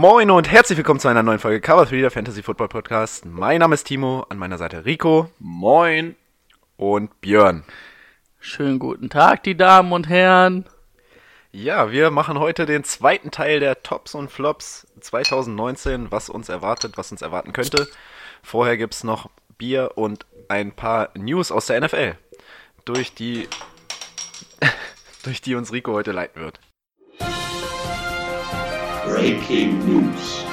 Moin und herzlich willkommen zu einer neuen Folge Cover 3 der Fantasy Football Podcast. Mein Name ist Timo, an meiner Seite Rico. Moin. Und Björn. Schönen guten Tag, die Damen und Herren. Ja, wir machen heute den zweiten Teil der Tops und Flops 2019, was uns erwartet, was uns erwarten könnte. Vorher gibt's noch Bier und ein paar News aus der NFL, durch die, durch die uns Rico heute leiten wird. Breaking News.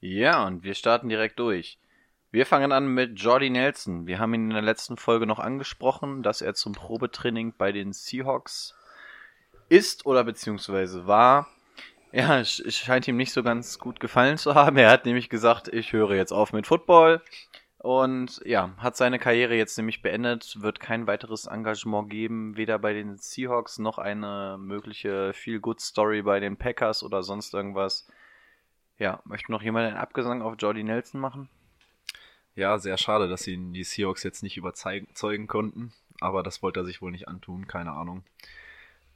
Ja, und wir starten direkt durch. Wir fangen an mit Jordy Nelson. Wir haben ihn in der letzten Folge noch angesprochen, dass er zum Probetraining bei den Seahawks ist oder beziehungsweise war. Ja, es scheint ihm nicht so ganz gut gefallen zu haben. Er hat nämlich gesagt, ich höre jetzt auf mit Football. Und ja, hat seine Karriere jetzt nämlich beendet, wird kein weiteres Engagement geben, weder bei den Seahawks noch eine mögliche Feel-Good-Story bei den Packers oder sonst irgendwas. Ja, möchte noch jemand einen Abgesang auf Jordy Nelson machen? Ja, sehr schade, dass ihn die Seahawks jetzt nicht überzeugen konnten, aber das wollte er sich wohl nicht antun, keine Ahnung.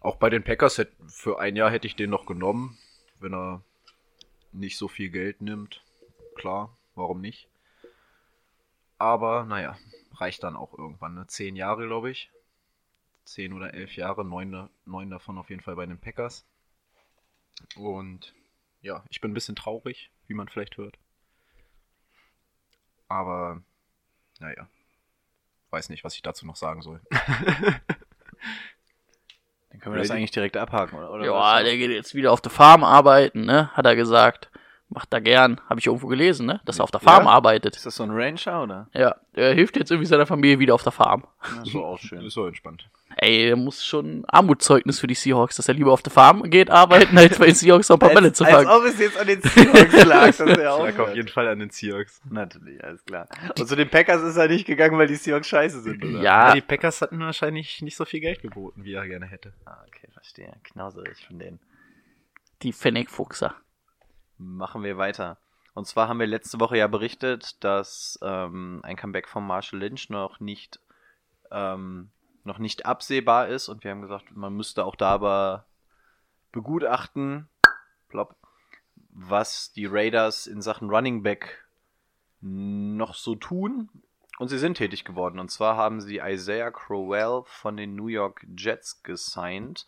Auch bei den Packers hätt, für ein Jahr hätte ich den noch genommen, wenn er nicht so viel Geld nimmt. Klar, warum nicht? Aber naja, reicht dann auch irgendwann. Ne? Zehn Jahre, glaube ich. Zehn oder elf Jahre, neun, neun davon auf jeden Fall bei den Packers. Und ja, ich bin ein bisschen traurig, wie man vielleicht hört. Aber naja, weiß nicht, was ich dazu noch sagen soll. Dann können wir das eigentlich direkt abhaken, oder? oder Ja, der geht jetzt wieder auf der Farm arbeiten, ne? Hat er gesagt. Macht er gern. Habe ich irgendwo gelesen, ne? Dass er auf der Farm Ja? arbeitet. Ist das so ein Rancher, oder? Ja, er hilft jetzt irgendwie seiner Familie wieder auf der Farm. Das ist auch schön. Ist so entspannt. Ey, der muss schon Armutszeugnis für die Seahawks, dass er lieber auf der Farm geht arbeiten, als bei den Seahawks noch ein paar Bälle zu fangen. ob es jetzt an den Seahawks lag, dass er auch Lag auf jeden Fall an den Seahawks. Natürlich, alles klar. Und zu den Packers ist er nicht gegangen, weil die Seahawks scheiße sind, oder? Ja, die Packers hatten wahrscheinlich nicht so viel Geld geboten, wie er gerne hätte. Ah, okay, verstehe. Knauserig von denen. die Fennec-Fuchser. Machen wir weiter. Und zwar haben wir letzte Woche ja berichtet, dass ähm, ein Comeback von Marshall Lynch noch nicht, ähm, noch nicht absehbar ist. Und wir haben gesagt, man müsste auch da aber begutachten, plopp, was die Raiders in Sachen Running Back noch so tun. Und sie sind tätig geworden. Und zwar haben sie Isaiah Crowell von den New York Jets gesigned.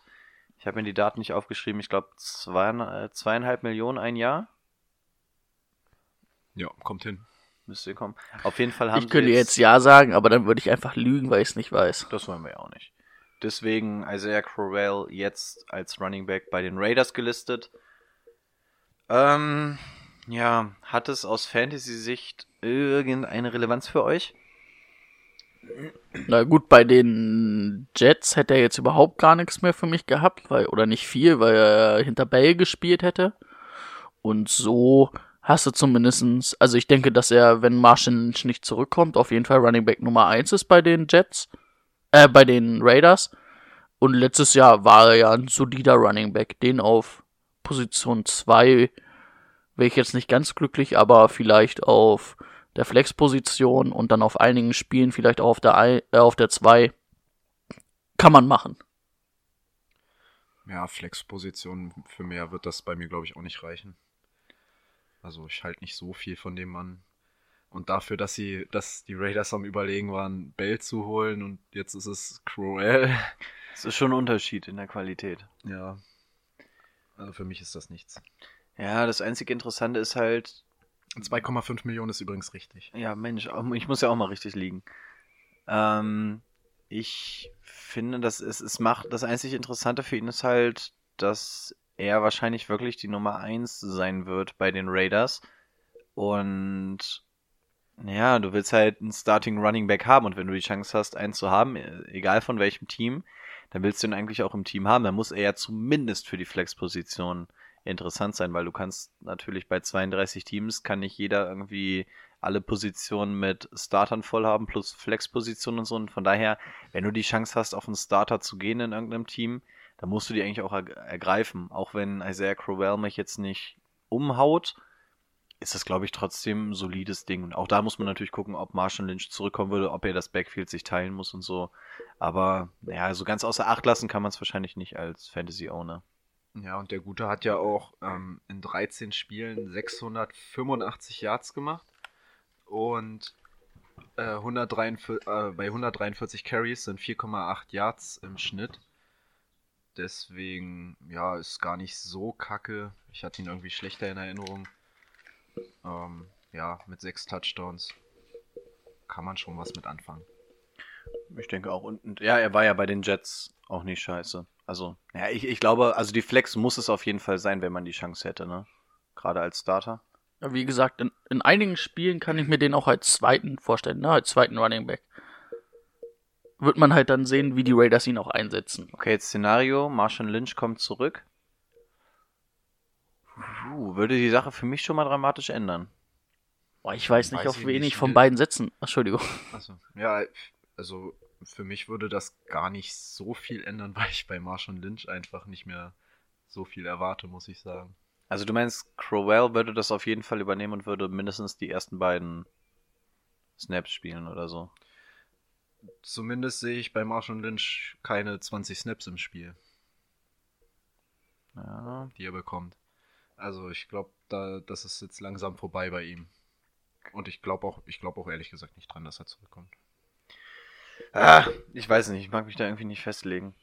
Ich habe mir die Daten nicht aufgeschrieben. Ich glaube, zwei, zweieinhalb Millionen ein Jahr. Ja, kommt hin. Müsste kommen. Auf jeden Fall haben Ich könnte sie jetzt ja sagen, aber dann würde ich einfach lügen, weil ich es nicht weiß. Das wollen wir ja auch nicht. Deswegen Isaiah Crowell jetzt als Running Back bei den Raiders gelistet. Ähm, ja, hat es aus Fantasy-Sicht irgendeine Relevanz für euch? Na gut, bei den Jets hätte er jetzt überhaupt gar nichts mehr für mich gehabt, weil, oder nicht viel, weil er hinter Bell gespielt hätte. Und so hast du zumindestens, also ich denke, dass er, wenn Marshall Lynch nicht zurückkommt, auf jeden Fall Running Back Nummer 1 ist bei den Jets, äh, bei den Raiders. Und letztes Jahr war er ja ein solider Running Back, den auf Position 2 wäre ich jetzt nicht ganz glücklich, aber vielleicht auf der Flex-Position und dann auf einigen Spielen vielleicht auch auf der, Ei- äh, auf der 2 kann man machen. Ja, Flex-Position für mehr wird das bei mir, glaube ich, auch nicht reichen. Also ich halte nicht so viel von dem Mann. Und dafür, dass sie, dass die Raiders am überlegen waren, Bell zu holen und jetzt ist es Cruel. Es ist schon ein Unterschied in der Qualität. Ja. Also für mich ist das nichts. Ja, das einzige Interessante ist halt, 2,5 Millionen ist übrigens richtig. Ja, Mensch, auch- ich muss ja auch mal richtig liegen. Ähm, ich finde, dass es, es macht, das einzig Interessante für ihn ist halt, dass er wahrscheinlich wirklich die Nummer 1 sein wird bei den Raiders. Und ja, du willst halt einen Starting Running Back haben und wenn du die Chance hast, einen zu haben, e- egal von welchem Team, dann willst du ihn eigentlich auch im Team haben. Dann muss er ja zumindest für die Flex-Position interessant sein, weil du kannst natürlich bei 32 Teams kann nicht jeder irgendwie alle Positionen mit Startern voll haben plus Flex-Positionen und so. Und von daher, wenn du die Chance hast, auf einen Starter zu gehen in irgendeinem Team, dann musst du die eigentlich auch er ergreifen. Auch wenn Isaiah Crowell mich jetzt nicht umhaut, ist das, glaube ich, trotzdem ein solides Ding. Und auch da muss man natürlich gucken, ob Marshall Lynch zurückkommen würde, ob er das Backfield sich teilen muss und so. Aber ja, so ganz außer Acht lassen kann man es wahrscheinlich nicht als Fantasy-Owner. Ja, und der Gute hat ja auch ähm, in 13 Spielen 685 Yards gemacht und äh, 143, äh, bei 143 Carries sind 4,8 Yards im Schnitt. Deswegen, ja, ist gar nicht so kacke. Ich hatte ihn irgendwie schlechter in Erinnerung. Ähm, ja, mit sechs Touchdowns kann man schon was mit anfangen. Ich denke auch. Und, und, ja, er war ja bei den Jets auch nicht scheiße. Also, ja, ich, ich glaube, also die Flex muss es auf jeden Fall sein, wenn man die Chance hätte, ne? Gerade als Starter. Ja, wie gesagt, in, in einigen Spielen kann ich mir den auch als zweiten vorstellen, ne? Als zweiten Running Back. Wird man halt dann sehen, wie die Raiders ihn auch einsetzen. Okay, jetzt Szenario, Marshall Lynch kommt zurück. Puh, würde die Sache für mich schon mal dramatisch ändern. Boah, ich weiß nicht, Weiß auf ich wen nicht. ich von beiden setzen. Ach, Entschuldigung. Achso. Ja, also für mich würde das gar nicht so viel ändern, weil ich bei Marshall Lynch einfach nicht mehr so viel erwarte, muss ich sagen. Also du meinst, Crowell würde das auf jeden Fall übernehmen und würde mindestens die ersten beiden Snaps spielen oder so. Zumindest sehe ich bei Marshall Lynch keine 20 Snaps im Spiel, Ja. die er bekommt. Also ich glaube, da, das ist jetzt langsam vorbei bei ihm. Und ich glaube auch, ich glaube auch ehrlich gesagt nicht dran, dass er zurückkommt. Ah, ich weiß nicht, ich mag mich da irgendwie nicht festlegen.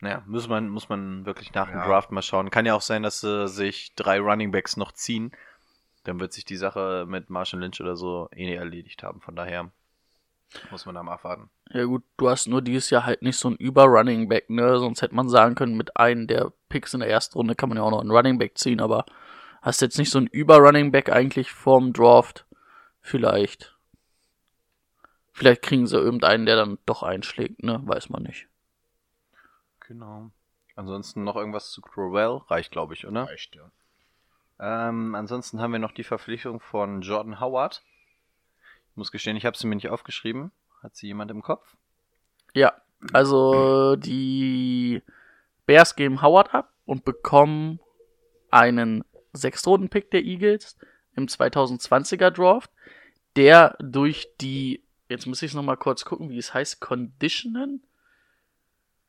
Naja, muss man, muss man wirklich nach dem Ja. Draft mal schauen. Kann ja auch sein, dass äh, sich drei Running Backs noch ziehen. Dann wird sich die Sache mit Marshall Lynch oder so eh nicht erledigt haben. Von daher muss man da mal abwarten. Ja gut, du hast nur dieses Jahr halt nicht so ein Über-Running Back, ne? Sonst hätte man sagen können, mit einem der Picks in der ersten Runde kann man ja auch noch einen Running Back ziehen, aber hast jetzt nicht so ein Über-Running Back eigentlich vorm Draft. Vielleicht. Vielleicht kriegen sie irgendeinen, der dann doch einschlägt, ne? Weiß man nicht. Genau. Ansonsten noch irgendwas zu Crowell? Reicht, glaube ich, oder? Reicht, ja. Ähm, ansonsten haben wir noch die Verpflichtung von Jordan Howard. Ich muss gestehen, ich habe sie mir nicht aufgeschrieben. Hat sie jemand im Kopf? Ja, also die Bears geben Howard ab und bekommen einen Sechstrunden-Pick der Eagles im 2020er Draft, der durch die, jetzt muss ich es nochmal kurz gucken, wie es heißt, Conditional?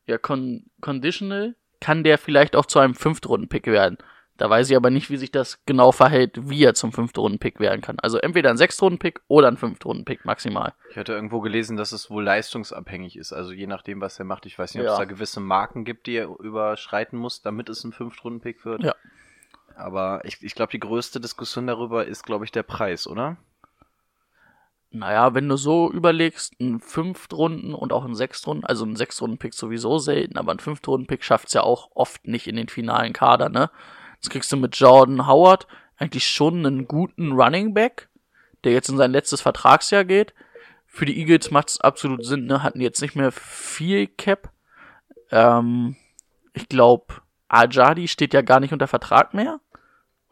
Ja, Con Conditional kann der vielleicht auch zu einem Fünftrunden-Pick werden. Da weiß ich aber nicht, wie sich das genau verhält, wie er zum Fünftrunden-Pick werden kann. Also entweder ein Sechstrunden-Pick oder ein Fünftrunden-Pick maximal. Ich hatte irgendwo gelesen, dass es wohl leistungsabhängig ist. Also je nachdem, was er macht. Ich weiß nicht, ob Ja. es da gewisse Marken gibt, die er überschreiten muss, damit es ein Fünftrunden-Pick wird. Ja. Aber ich, ich glaube, die größte Diskussion darüber ist, glaube ich, der Preis, oder? Naja, wenn du so überlegst, ein Fünftrunden und auch ein Sechstrunden, also ein Sechstrunden-Pick sowieso selten, aber ein Fünftrunden-Pick schafft's ja auch oft nicht in den finalen Kader, ne? Jetzt kriegst du mit Jordan Howard eigentlich schon einen guten Running Back, der jetzt in sein letztes Vertragsjahr geht. Für die Eagles macht's absolut Sinn, ne? Hatten jetzt nicht mehr viel Cap. Ähm, ich glaube, Ajadi steht ja gar nicht unter Vertrag mehr.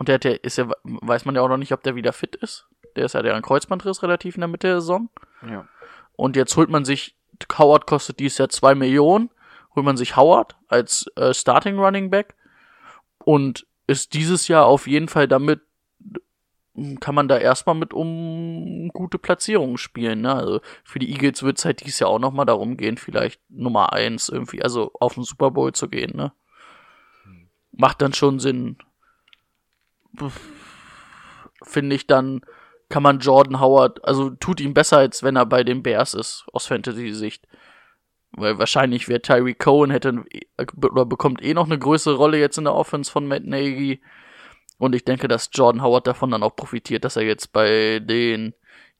Und der hat ja, ist ja, weiß man ja auch noch nicht, ob der wieder fit ist. Der ist ja der Kreuzbandriss relativ in der Mitte der Saison. Ja. Und jetzt holt man sich, Howard kostet dieses Jahr 2 Millionen, holt man sich Howard als äh, Starting Running Back und ist dieses Jahr auf jeden Fall damit, kann man da erstmal mit um gute Platzierungen spielen. Ne? Also für die Eagles wird es halt dieses Jahr auch nochmal darum gehen, vielleicht Nummer 1 irgendwie, also auf den Super Bowl zu gehen. Ne? Macht dann schon Sinn. Finde ich dann, kann man Jordan Howard, also tut ihm besser, als wenn er bei den Bears ist, aus Fantasy-Sicht. Weil wahrscheinlich wäre Tyree Cohen hätte oder bekommt eh noch eine größere Rolle jetzt in der Offense von Matt Nagy. Und ich denke, dass Jordan Howard davon dann auch profitiert, dass er jetzt bei den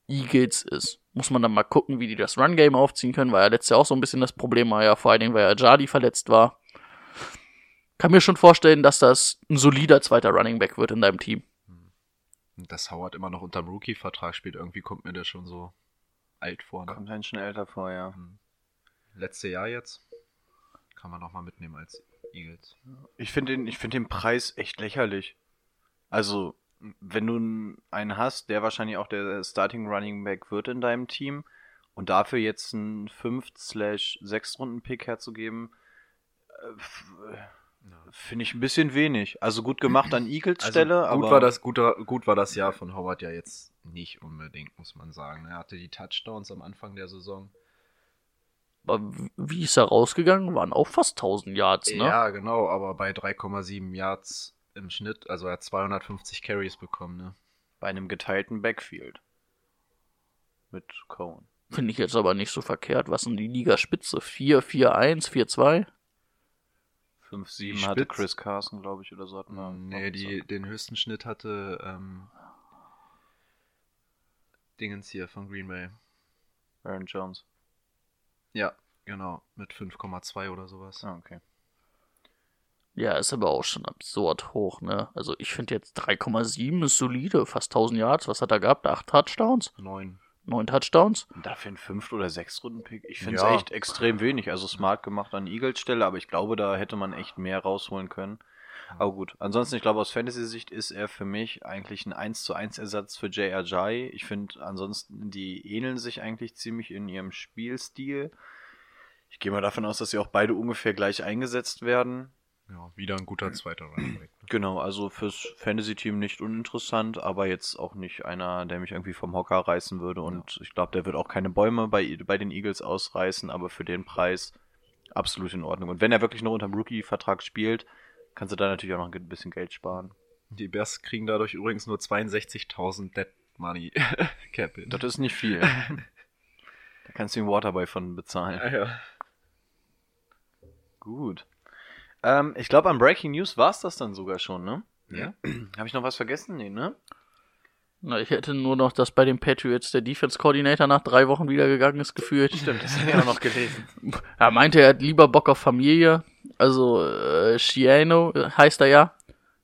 Eagles ist. Muss man dann mal gucken, wie die das Run-Game aufziehen können, weil er letztes Jahr auch so ein bisschen das Problem war, ja, vor allen Dingen, weil er Jardi verletzt war. Kann mir schon vorstellen, dass das ein solider zweiter Running Back wird in deinem Team. Und dass Howard immer noch unter dem Rookie-Vertrag spielt, irgendwie kommt mir der schon so alt vor. Ne? Kommt ein schon älter vor, ja. Letzte Jahr jetzt. kann man nochmal mitnehmen als Eagles. Ich finde den, ich find den Preis echt lächerlich. Also, wenn du einen hast, der wahrscheinlich auch der Starting Running Back wird in deinem Team und dafür jetzt einen 5-6 Runden Pick herzugeben, äh, äh, finde ich ein bisschen wenig. Also gut gemacht an Eagles Stelle, Also gut aber war das guter, gut war das Jahr von Howard ja jetzt nicht unbedingt, muss man sagen. Er hatte die Touchdowns am Anfang der Saison. Aber wie ist er rausgegangen? Waren auch fast 1000 Yards, ne? Ja, genau, aber bei 3,7 Yards im Schnitt, also er hat 250 Carries bekommen, ne? bei einem geteilten Backfield mit Cohen. Finde ich jetzt aber nicht so verkehrt. Was denn die Ligaspitze? 4, 4, 1, 4, 2? 5-7 Die hatte Chris Carson, glaube ich, oder so. hatten wir Ähm, nee, die, den höchsten Schnitt hatte ähm, Dingens hier von Green Bay. Aaron Jones. Ja, genau, mit 5,2 oder sowas. Ah, okay. Ja, ist aber auch schon absurd hoch, ne? Also ich finde jetzt 3,7 ist solide. Fast 1000 Yards. Was hat er gehabt? 8 Touchdowns? 9. 9 Touchdowns? Dafür ein 5 oder 6 Runden Pick. Ich finde es Ja. echt extrem wenig. Also smart gemacht an Eagles Stelle, aber ich glaube, da hätte man echt mehr rausholen können. Aber gut. Ansonsten, ich glaube, aus Fantasy-Sicht ist er für mich eigentlich ein 1 zu 1 Ersatz für Ajay. Ich finde ansonsten, die ähneln sich eigentlich ziemlich in ihrem Spielstil. Ich gehe mal davon aus, dass sie auch beide ungefähr gleich eingesetzt werden. Ja, wieder ein guter zweiter Running Back. Genau, also fürs Fantasy-Team nicht uninteressant, aber jetzt auch nicht einer, der mich irgendwie vom Hocker reißen würde. Und ich glaube, der wird auch keine Bäume bei, bei den Eagles ausreißen, aber für den Preis absolut in Ordnung. Und wenn er wirklich noch unter dem Rookie-Vertrag spielt, kannst du da natürlich auch noch ein bisschen Geld sparen. Die Bears kriegen dadurch übrigens nur 62.000 Dead Money Cap Hit. Das ist nicht viel. da kannst du den Waterboy von bezahlen. Ah, ja. Gut. Ähm, ich glaube, an Breaking News war es das dann sogar schon, ne? Ja. Habe ich noch was vergessen? Nee, ne? Na, ich hätte nur noch, dass bei den Patriots der Defense Coordinator nach drei Wochen wieder gegangen ist, gefühlt. Stimmt, das habe ich auch noch gelesen. Er meinte, er hat lieber Bock auf Familie. Also, äh, Shiano heißt er ja.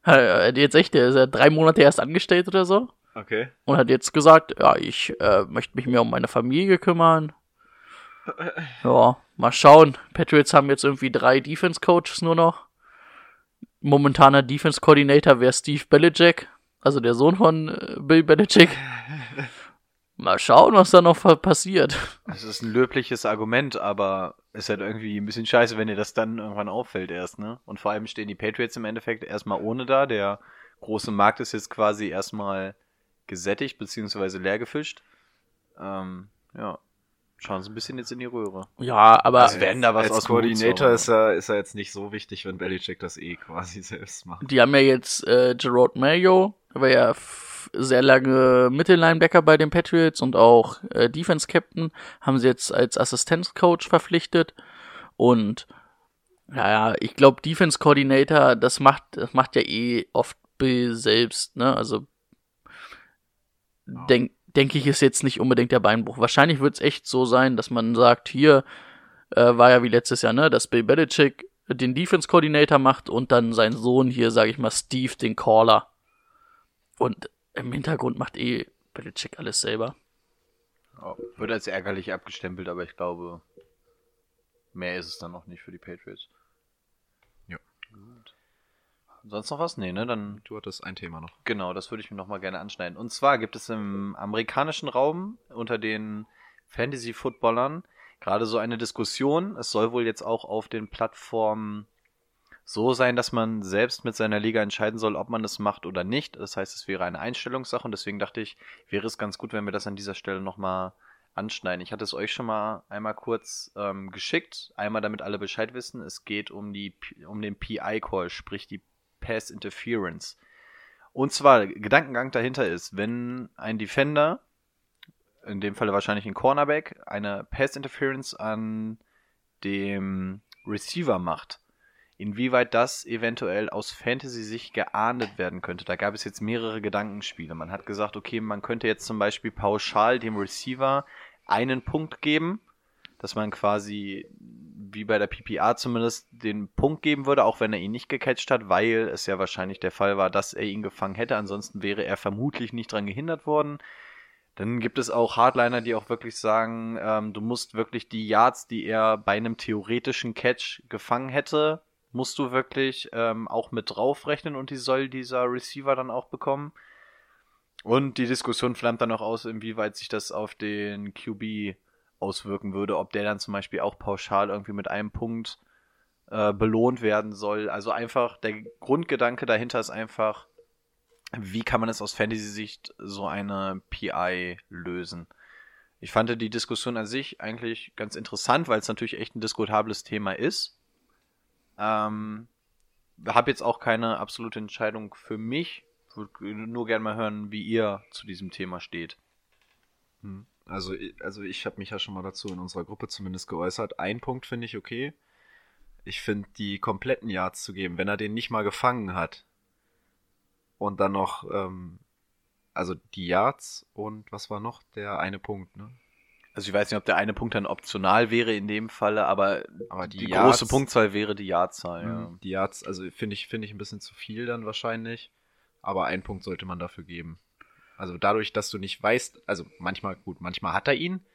Er hat jetzt echt, der ist ja drei Monate erst angestellt oder so. Okay. Und hat jetzt gesagt, ja, ich äh, möchte mich mehr um meine Familie kümmern. Ja, mal schauen. Patriots haben jetzt irgendwie drei Defense Coaches nur noch. Momentaner Defense Coordinator wäre Steve Belichick, also der Sohn von äh, Bill Belichick. Mal schauen, was da noch passiert. Es ist ein löbliches Argument, aber es ist halt irgendwie ein bisschen scheiße, wenn dir das dann irgendwann auffällt erst, ne? Und vor allem stehen die Patriots im Endeffekt erstmal ohne da. Der große Markt ist jetzt quasi erstmal gesättigt beziehungsweise leer gefischt. Ähm, ja. Schauen sie ein bisschen jetzt in die Röhre. Ja, aber Also werden da was Als Koordinator zaubern. ist er, ist er jetzt nicht so wichtig, wenn Belichick das eh quasi selbst macht. die haben ja jetzt äh, Gerard Mayo, der war ja sehr lange Mittellinebacker bei den Patriots und auch äh, Defense Captain, haben sie jetzt als Assistenzcoach verpflichtet. Und naja, ich glaube, Defense Coordinator, das macht, das macht ja eh oft Bill selbst, ne? Also denk, denke ich, ist jetzt nicht unbedingt der Beinbruch. Wahrscheinlich wird es echt so sein, dass man sagt, hier äh, war ja wie letztes Jahr, ne, dass Bill Belichick den Defense Coordinator macht und dann sein Sohn hier, sage ich mal, Steve den Caller. Und im Hintergrund macht eh Belichick alles selber. Ja, wird als ärgerlich abgestempelt, aber ich glaube, mehr ist es dann noch nicht für die Patriots. Ja. Gut. Sonst noch was? Nee, ne? Dann Du hattest ein Thema noch. Genau, das würde ich mir nochmal gerne anschneiden. Und zwar gibt es im amerikanischen Raum unter den Fantasy-Footballern gerade so eine Diskussion. Es soll wohl jetzt auch auf den Plattformen so sein, dass man selbst mit seiner Liga entscheiden soll, ob man das macht oder nicht. Das heißt, es wäre eine Einstellungssache und deswegen dachte ich, wäre es ganz gut, wenn wir das an dieser Stelle nochmal anschneiden. Ich hatte es euch schon mal einmal kurz ähm, geschickt, einmal damit alle Bescheid wissen. Es geht um, die, um den PI-Call, sprich die Pass Interference. Und zwar, Gedankengang dahinter ist, wenn ein Defender, in dem Falle wahrscheinlich ein Cornerback, eine Pass Interference an dem Receiver macht, inwieweit das eventuell aus Fantasy-Sicht geahndet werden könnte. Da gab es jetzt mehrere Gedankenspiele. Man hat gesagt, okay, man könnte jetzt zum Beispiel pauschal dem Receiver einen Punkt geben, dass man quasi, wie bei der PPA zumindest, den Punkt geben würde, auch wenn er ihn nicht gecatcht hat, weil es ja wahrscheinlich der Fall war, dass er ihn gefangen hätte. Ansonsten wäre er vermutlich nicht dran gehindert worden. Dann gibt es auch Hardliner, die auch wirklich sagen, ähm, du musst wirklich die Yards, die er bei einem theoretischen Catch gefangen hätte, musst du wirklich ähm, auch mit draufrechnen und die soll dieser Receiver dann auch bekommen. Und die Diskussion flammt dann auch aus, inwieweit sich das auf den QB auswirken würde, ob der dann zum Beispiel auch pauschal irgendwie mit einem Punkt äh, belohnt werden soll. Also einfach, der Grundgedanke dahinter ist einfach, wie kann man es aus Fantasy-Sicht so eine PI lösen? Ich fand die Diskussion an sich eigentlich ganz interessant, weil es natürlich echt ein diskutables Thema ist. Ähm, habe jetzt auch keine absolute Entscheidung für mich. Würde nur gerne mal hören, wie ihr zu diesem Thema steht. Hm. Also, also ich habe mich ja schon mal dazu in unserer Gruppe zumindest geäußert. Ein Punkt finde ich okay. Ich finde, die kompletten Yards zu geben, wenn er den nicht mal gefangen hat und dann noch, ähm, also die Yards und was war noch? Der eine Punkt, ne? Also ich weiß nicht, ob der eine Punkt dann optional wäre in dem Falle, aber, Aber die die, Yards- große Punktzahl wäre die Yardzahl. Ja. Mhm. Die Yards, also finde ich, finde ich ein bisschen zu viel dann wahrscheinlich. Aber einen Punkt sollte man dafür geben. Also dadurch, dass du nicht weißt, also manchmal, gut, manchmal hat er ihn.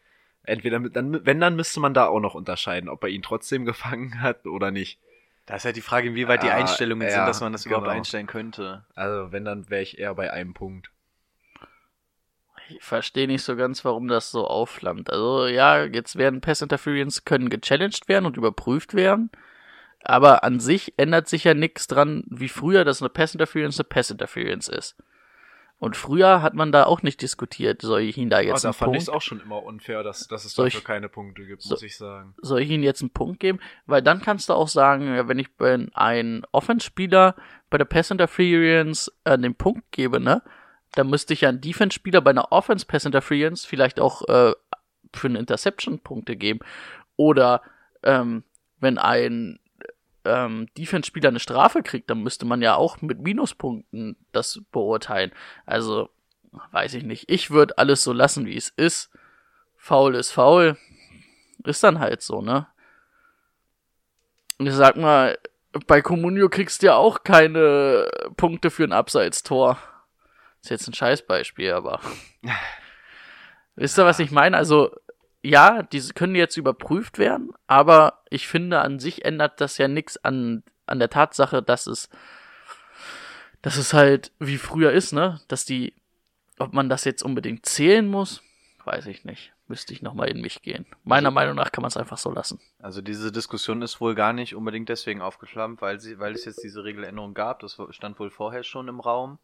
Entweder, mit- dann, wenn, dann müsste man da auch noch unterscheiden, ob er ihn trotzdem gefangen hat oder nicht. Da ist halt die Frage, inwieweit die Ah, Einstellungen ja, sind, dass man das überhaupt genau. einstellen könnte. Also wenn, dann wäre ich eher bei einem Punkt. Ich verstehe nicht so ganz, warum das so aufflammt. Also ja, jetzt werden Pass Interference können gechallenged werden und überprüft werden. Aber an sich ändert sich ja nichts dran, wie früher, dass eine Pass Interference eine Pass Interference ist. Und früher hat man da auch nicht diskutiert, soll ich ihn da jetzt da einen fand ich es Punkt, auch schon immer unfair, dass, dass es Soll dafür ich- keine Punkte gibt, So- muss ich sagen. soll ich ihm jetzt einen Punkt geben? Weil dann kannst du auch sagen, wenn ich bei einem Offense-Spieler bei der Pass Interference äh, den Punkt gebe, ne, dann müsste ich ja einen Defense-Spieler bei einer Offense Pass Interference vielleicht auch äh, für eine Interception Punkte geben. Oder ähm, wenn ein ähm, Defense-Spieler eine Strafe kriegt, dann müsste man ja auch mit Minuspunkten das beurteilen. Also, weiß ich nicht. Ich würde alles so lassen, wie es ist. Foul ist faul. Ist dann halt so, ne? Und ich sag mal, bei Comunio kriegst du ja auch keine Punkte für ein Abseitstor. Ist jetzt ein Scheißbeispiel, aber. Wisst ihr, was ich meine? Also, ja, diese können jetzt überprüft werden, aber ich finde, an sich ändert das ja nichts an, an der Tatsache, dass es, dass es halt wie früher ist, ne? Dass die, ob man das jetzt unbedingt zählen muss, weiß ich nicht. Müsste ich nochmal in mich gehen. Meiner Meinung nach kann man es einfach so lassen. Also diese Diskussion ist wohl gar nicht unbedingt deswegen aufgeflammt, weil sie, weil es jetzt diese Regeländerung gab. Das stand wohl vorher schon im Raum.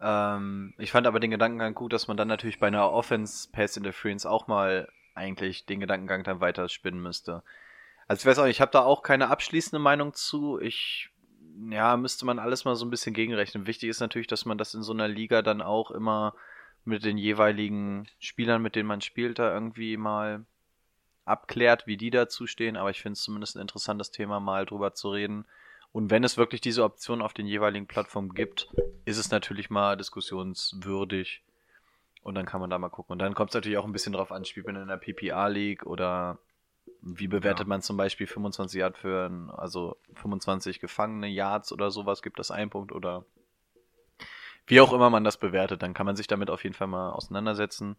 Ähm, ich fand aber den Gedankengang gut, dass man dann natürlich bei einer Offense Pass Interference auch mal eigentlich den Gedankengang dann weiter spinnen müsste. Also ich weiß auch, ich habe da auch keine abschließende Meinung zu. Ich ja, müsste man alles mal so ein bisschen gegenrechnen. Wichtig ist natürlich, dass man das in so einer Liga dann auch immer mit den jeweiligen Spielern, mit denen man spielt, da irgendwie mal abklärt, wie die dazu stehen. Aber ich finde es zumindest ein interessantes Thema, mal drüber zu reden. Und wenn es wirklich diese Option auf den jeweiligen Plattformen gibt, ist es natürlich mal diskussionswürdig. Und dann kann man da mal gucken. Und dann kommt es natürlich auch ein bisschen drauf an, spielt man in einer PPA-League oder wie bewertet Ja. man zum Beispiel 25 Yard für, ein, also 25 gefangene Yards oder sowas, gibt das einen Punkt oder wie auch immer man das bewertet, dann kann man sich damit auf jeden Fall mal auseinandersetzen.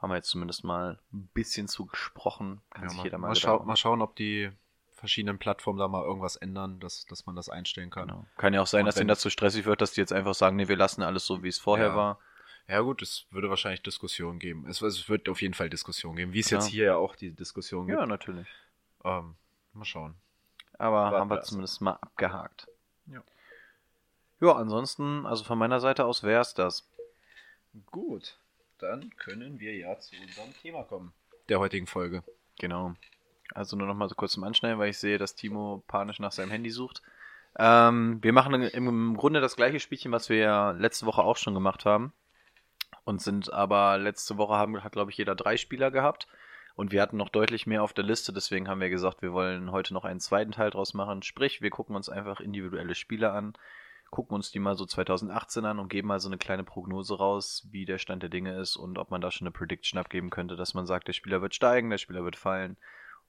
Haben wir jetzt zumindest mal ein bisschen zu gesprochen. Kann Ja, sich mal, jeder mal, mal, schau, mal schauen, ob die verschiedenen Plattformen da mal irgendwas ändern, dass, dass man das einstellen kann. Genau. Kann ja auch sein, Und dass denen das zu stressig wird, dass die jetzt einfach sagen, nee, wir lassen alles so, wie es vorher Ja. war. Ja gut, es würde wahrscheinlich Diskussionen geben. Es, es wird auf jeden Fall Diskussionen geben, wie es Ja. jetzt hier ja auch die Diskussion gibt. Ja, natürlich. Ähm, mal schauen. Aber Warten haben wir erst. zumindest mal abgehakt. Ja. Ja, ansonsten, also von meiner Seite aus wäre es das. Gut, dann können wir ja zu unserem Thema kommen. Der heutigen Folge. Genau. Also nur noch mal so kurz zum Anschneiden, weil ich sehe, dass Timo panisch nach seinem Handy sucht. Ähm, wir machen im Grunde das gleiche Spielchen, was wir ja letzte Woche auch schon gemacht haben. Und sind aber letzte Woche haben, hat, glaube ich, jeder drei Spieler gehabt. Und wir hatten noch deutlich mehr auf der Liste, deswegen haben wir gesagt, wir wollen heute noch einen zweiten Teil draus machen. Sprich, wir gucken uns einfach individuelle Spieler an, gucken uns die mal so 2018 an und geben mal so eine kleine Prognose raus, wie der Stand der Dinge ist und ob man da schon eine Prediction abgeben könnte, dass man sagt, der Spieler wird steigen, der Spieler wird fallen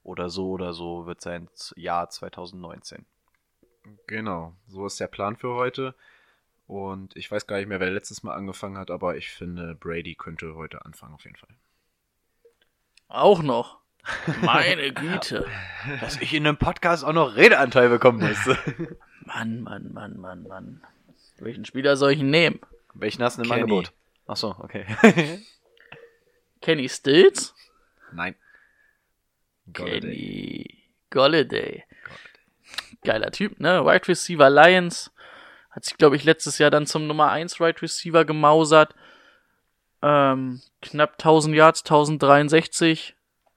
oder so oder so wird sein Jahr 2019. Genau, so ist der Plan für heute. Und ich weiß gar nicht mehr, wer letztes Mal angefangen hat, aber ich finde, Brady könnte heute anfangen auf jeden Fall. Auch noch. Meine Güte. Dass ich in einem Podcast auch noch Redeanteil bekommen musste. Mann, Mann, Mann, Mann, Mann. Welchen Spieler soll ich nehmen? Welchen hast du im Kenny. Angebot? Ach so, okay. Kenny Stills? Nein. Golladay. Kenny Golladay. Geiler Typ, ne? Wide Receiver Lions. Hat sich, glaube ich, letztes Jahr dann zum Nummer 1 Wide Receiver gemausert. Ähm, knapp 1000 Yards, 1063.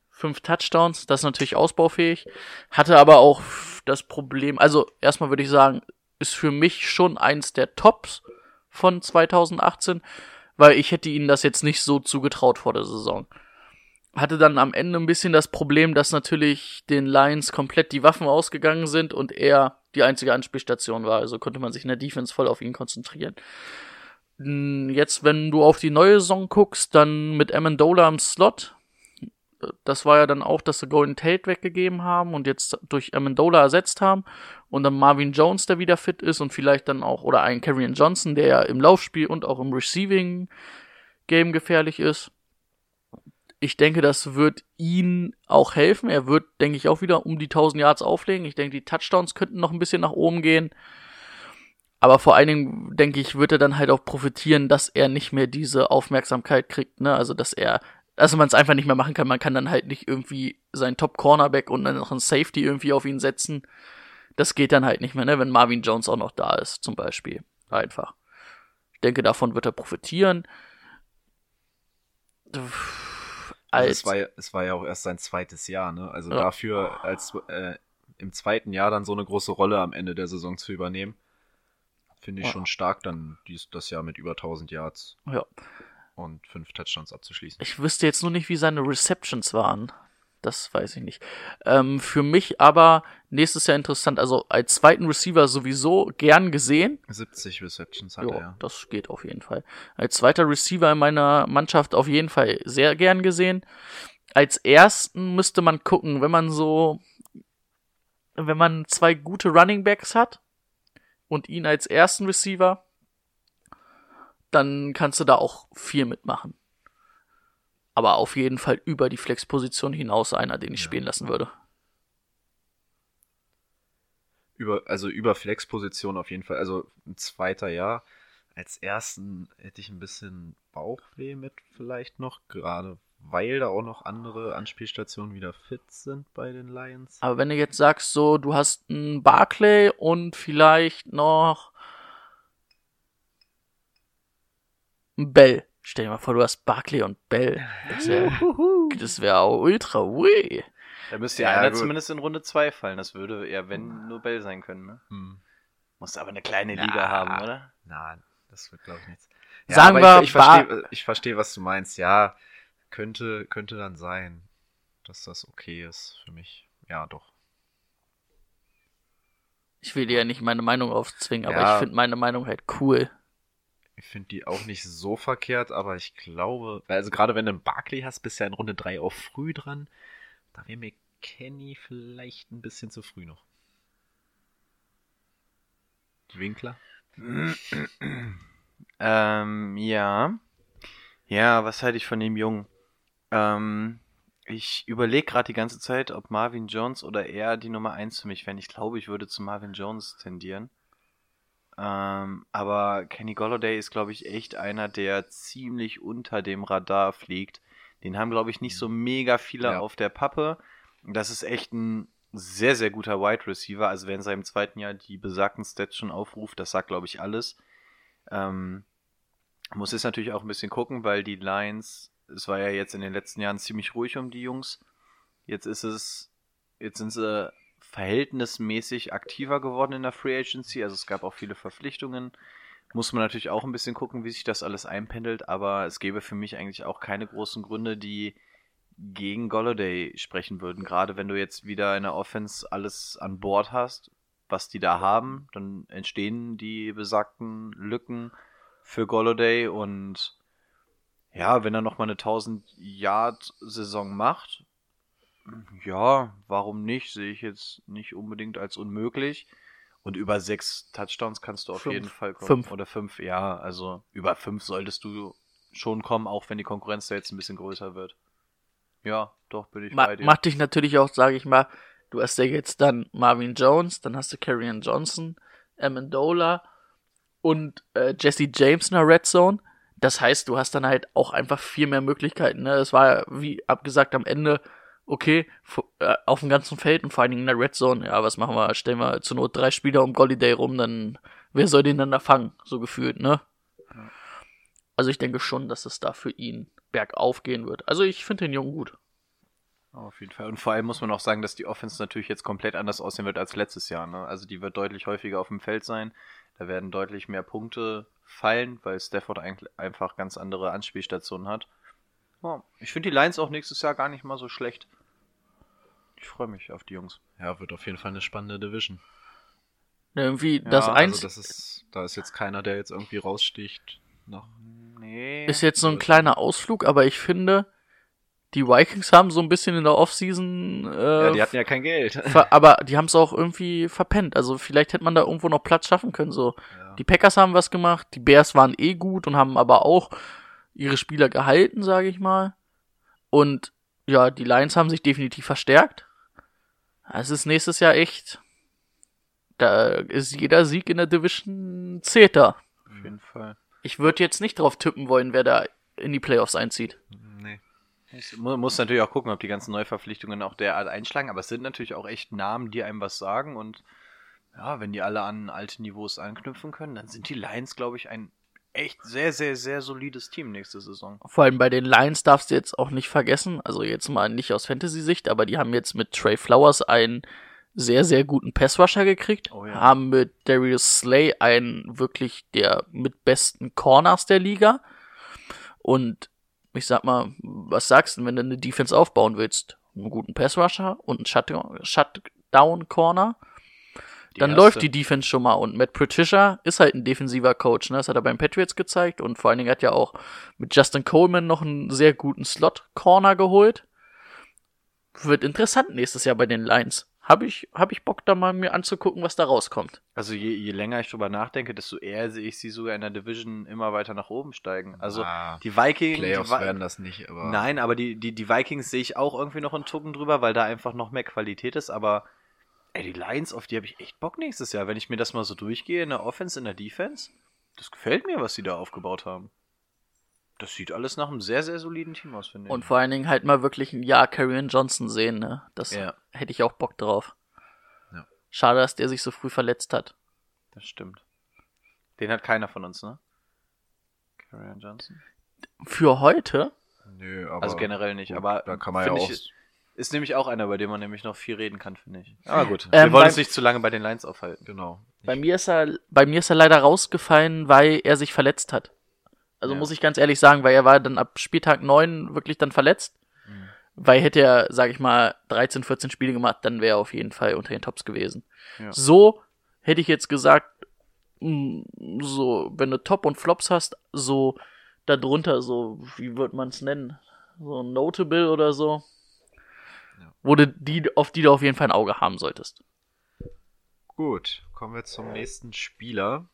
Fünf Touchdowns. Das ist natürlich ausbaufähig. Hatte aber auch das Problem, also erstmal würde ich sagen, ist für mich schon eins der Tops von 2018, weil ich hätte ihnen das jetzt nicht so zugetraut vor der Saison hatte dann am Ende ein bisschen das Problem, dass natürlich den Lions komplett die Waffen ausgegangen sind und er die einzige Anspielstation war. Also konnte man sich in der Defense voll auf ihn konzentrieren. Mm, Jetzt, wenn du auf die neue Saison guckst, dann mit Amendola im Slot. Das war ja dann auch, dass sie Golden Tate weggegeben haben und jetzt durch Amendola ersetzt haben. Und dann Marvin Jones, der wieder fit ist und vielleicht dann auch, oder ein Karrion Johnson, der ja im Laufspiel und auch im Receiving Game gefährlich ist ich denke, das wird ihn auch helfen. Er wird, denke ich, auch wieder um die 1000 Yards auflegen. Ich denke, die Touchdowns könnten noch ein bisschen nach oben gehen. Aber vor allen Dingen, denke ich, wird er dann halt auch profitieren, dass er nicht mehr diese Aufmerksamkeit kriegt, ne? Also, dass er, also man es einfach nicht mehr machen kann. Man kann dann halt nicht irgendwie seinen Top-Cornerback und dann noch einen Safety irgendwie auf ihn setzen. Das geht dann halt nicht mehr, ne? Wenn Marvin Jones auch noch da ist, zum Beispiel. Einfach. Ich denke, davon wird er profitieren. Also Als, es, war ja, es war ja auch erst sein zweites Jahr, ne? Also Ja. dafür, als äh, im zweiten Jahr dann so eine große Rolle am Ende der Saison zu übernehmen, finde ich Ja. schon stark, dann dies, das Jahr mit über 1000 Yards ja. und fünf Touchdowns abzuschließen. Ich wüsste jetzt nur nicht, wie seine Receptions waren. Das weiß ich nicht. Ähm, für mich aber nächstes Jahr interessant. Also als zweiten Receiver sowieso gern gesehen. 70 Receptions hat Jo, er, ja. das geht auf jeden Fall. Als zweiter Receiver in meiner Mannschaft auf jeden Fall sehr gern gesehen. Als ersten müsste man gucken, wenn man so, wenn man zwei gute Running Backs hat und ihn als ersten Receiver, dann kannst du da auch viel mitmachen. Aber auf jeden Fall über die Flexposition hinaus einer, den ich Ja. spielen lassen würde. Über, also über Flexposition auf jeden Fall. Also ein zweiter Jahr. Als ersten hätte ich ein bisschen Bauchweh mit vielleicht noch, gerade weil da auch noch andere Anspielstationen wieder fit sind bei den Lions. Aber wenn du jetzt sagst, so, du hast einen Barclay und vielleicht noch einen Bell. Stell dir mal vor, du hast Barclay und Bell. Das wäre das wär auch ultra ui. Da müsste ja, Ja, einer gut. zumindest in Runde 2 fallen. Das würde ja, wenn, nur Bell sein können, ne? Hm. Muss aber eine kleine Ja. Liga haben, oder? Na, das wird glaube ich nichts. Sagen aber wir, ich, ich verstehe, ich verstehe, was du meinst. Ja, könnte, könnte dann sein, dass das okay ist für mich. Ja, doch. Ich will dir ja nicht meine Meinung aufzwingen, aber Ja. ich finde meine Meinung halt cool. Ich finde die auch nicht so verkehrt, aber ich glaube, also gerade wenn du einen Barkley hast, bist du ja in Runde 3 auch früh dran. Da wäre mir Kenny vielleicht ein bisschen zu früh noch. Winkler? Ähm, ja. Ja, was halte ich von dem Jungen? Ähm, ich überlege gerade die ganze Zeit, ob Marvin Jones oder er die Nummer 1 für mich wären. Ich glaube, ich würde zu Marvin Jones tendieren. Ähm, aber Kenny Golladay ist, glaube ich, echt einer, der ziemlich unter dem Radar fliegt. Den haben, glaube ich, nicht so mega viele Ja. auf der Pappe. Das ist echt ein sehr, sehr guter Wide Receiver. Also, wer in seinem zweiten Jahr die besagten Stats schon aufruft, das sagt, glaube ich, alles. Ähm, muss jetzt natürlich auch ein bisschen gucken, weil die Lions, es war ja jetzt in den letzten Jahren ziemlich ruhig um die Jungs. Jetzt ist es, jetzt sind sie verhältnismäßig aktiver geworden in der Free Agency. Also es gab auch viele Verpflichtungen. Muss man natürlich auch ein bisschen gucken, wie sich das alles einpendelt, aber es gäbe für mich eigentlich auch keine großen Gründe, die gegen Golladay sprechen würden. Gerade wenn du jetzt wieder in der Offense alles an Bord hast, was die da haben, dann entstehen die besagten Lücken für Golladay und ja, wenn er nochmal eine 1000 Yard Saison macht, ja, warum nicht? Sehe ich jetzt nicht unbedingt als unmöglich. Und über sechs Touchdowns kannst du auf Fünf. jeden Fall kommen. Fünf. Oder fünf, ja. Also über fünf solltest du schon kommen, auch wenn die Konkurrenz da jetzt ein bisschen größer wird. Ja, doch, bin ich Ma bei dir. macht dich natürlich auch, sage ich mal, du hast ja jetzt dann Marvin Jones, dann hast du Karrion Johnson, Amendola und äh, Jesse James in der Red Zone. Das heißt, du hast dann halt auch einfach viel mehr Möglichkeiten. Ne? Es war ja, wie abgesagt, am Ende, okay, äh, auf dem ganzen Feld und vor allen Dingen in der Red Zone, ja, was machen wir? Stellen wir zur Not drei Spieler um Golliday rum, dann wer soll den dann da fangen? So gefühlt, ne? Also ich denke schon, dass es da für ihn bergauf gehen wird. Also ich finde den Jungen gut. Auf jeden Fall. Und vor allem muss man auch sagen, dass die Offense natürlich jetzt komplett anders aussehen wird als letztes Jahr. Ne? Also die wird deutlich häufiger auf dem Feld sein. Da werden deutlich mehr Punkte fallen, weil Stafford einfach ganz andere Anspielstationen hat. Ja, ich finde die Lions auch nächstes Jahr gar nicht mal so schlecht. Ich freue mich auf die Jungs. Ja, wird auf jeden Fall eine spannende Division. Irgendwie das also eins Also das ist, da ist jetzt keiner, der jetzt irgendwie raussticht. Nach, Nee. ist jetzt so ein kleiner Ausflug, aber ich finde, die Vikings haben so ein bisschen in der Offseason, äh, ja, die hatten ja kein Geld. aber die haben es auch irgendwie verpennt. Also vielleicht hätte man da irgendwo noch Platz schaffen können. So, Ja. die Packers haben was gemacht, die Bears waren eh gut und haben aber auch ihre Spieler gehalten, sage ich mal. Und ja, die Lions haben sich definitiv verstärkt. Es ist nächstes Jahr echt. Da ist jeder Sieg in der Division zählt da. Auf jeden Fall. Ich würde jetzt nicht drauf tippen wollen, wer da in die Playoffs einzieht. Nee. Ich mu- muss natürlich auch gucken, ob die ganzen Neuverpflichtungen auch derart einschlagen, aber es sind natürlich auch echt Namen, die einem was sagen und ja, wenn die alle an alte Niveaus anknüpfen können, dann sind die Lions, glaube ich, ein echt sehr, sehr, sehr solides Team nächste Saison. Vor allem bei den Lions darfst du jetzt auch nicht vergessen, also jetzt mal nicht aus Fantasy-Sicht, aber die haben jetzt mit Trey Flowers einen sehr, sehr guten Pass-Rusher gekriegt, Oh ja. haben mit Darius Slay einen wirklich der mit besten Corners der Liga und ich sag mal, was sagst du, wenn du eine Defense aufbauen willst? Einen guten Pass-Rusher und einen Shut- Shutdown-Corner? Die dann erste- läuft die Defense schon mal. Und Matt Patricia ist halt ein defensiver Coach, ne? Das hat er beim Patriots gezeigt und vor allen Dingen hat er auch mit Justin Coleman noch einen sehr guten Slot-Corner geholt. Wird interessant nächstes Jahr bei den Lions. Hab ich, hab ich Bock, da mal mir anzugucken, was da rauskommt. Also je, je länger ich drüber nachdenke, desto eher sehe ich sie sogar in der Division immer weiter nach oben steigen. Also Ah, die Vikings. Playoffs die Vi- werden das nicht, aber. Nein, aber die, die, die Vikings sehe ich auch irgendwie noch einen Tucken drüber, weil da einfach noch mehr Qualität ist. Aber ey, die Lions, auf die habe ich echt Bock nächstes Jahr. Wenn ich mir das mal so durchgehe in der Offense, in der Defense, das gefällt mir, was sie da aufgebaut haben. Das sieht alles nach einem sehr, sehr soliden Team aus, finde ich. Und vor allen Dingen halt mal wirklich ein Jahr Karrion Johnson sehen, ne? Das Ja. hätte ich auch Bock drauf. Ja. Schade, dass der sich so früh verletzt hat. das stimmt. Den hat keiner von uns, ne? Carrion Johnson? Für heute, Nö, aber. Also generell nicht, gut, aber Da kann man ja auch. ich- Ist nämlich auch einer, bei dem man nämlich noch viel reden kann, finde ich. Aber gut, Ähm, wir wollen uns nicht zu lange bei den Lions aufhalten. Genau. Bei mir ist er, bei mir ist er leider rausgefallen, weil er sich verletzt hat. Also Ja. muss ich ganz ehrlich sagen, weil er war dann ab Spieltag 9 wirklich dann verletzt. Mhm. Weil hätte er, sag ich mal, 13, 14 Spiele gemacht, dann wäre er auf jeden Fall unter den Tops gewesen. Ja. So hätte ich jetzt gesagt, mh, so, wenn du Top und Flops hast, so darunter, so, wie wird man es nennen? So Notable oder so. Du die, auf die du auf jeden Fall ein Auge haben solltest. Gut, kommen wir zum nächsten Spieler.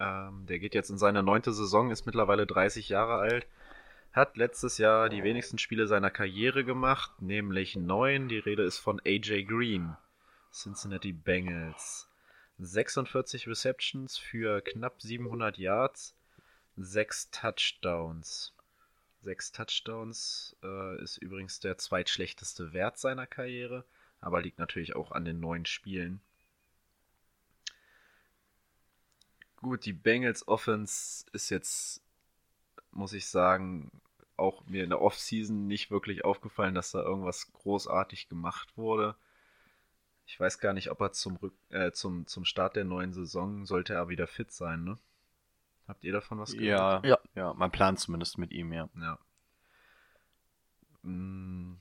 Ähm, der geht jetzt in seine neunte Saison, ist mittlerweile 30 Jahre alt, hat letztes Jahr die wenigsten Spiele seiner Karriere gemacht, nämlich neun. Die Rede ist von AJ Green, Cincinnati Bengals. 46 Receptions für knapp 700 Yards, 6 Touchdowns. 6 Touchdowns äh, ist übrigens der zweitschlechteste Wert seiner Karriere, aber liegt natürlich auch an den neun Spielen. Gut, die Bengals Offense ist jetzt, muss ich sagen, auch mir in der Offseason nicht wirklich aufgefallen, dass da irgendwas großartig gemacht wurde. Ich weiß gar nicht, ob er zum, Rück äh, zum, zum Start der neuen Saison sollte er wieder fit sein, ne? Habt ihr davon was Ja, Ja. ja, man plant zumindest mit ihm, ja. Ja. Mm,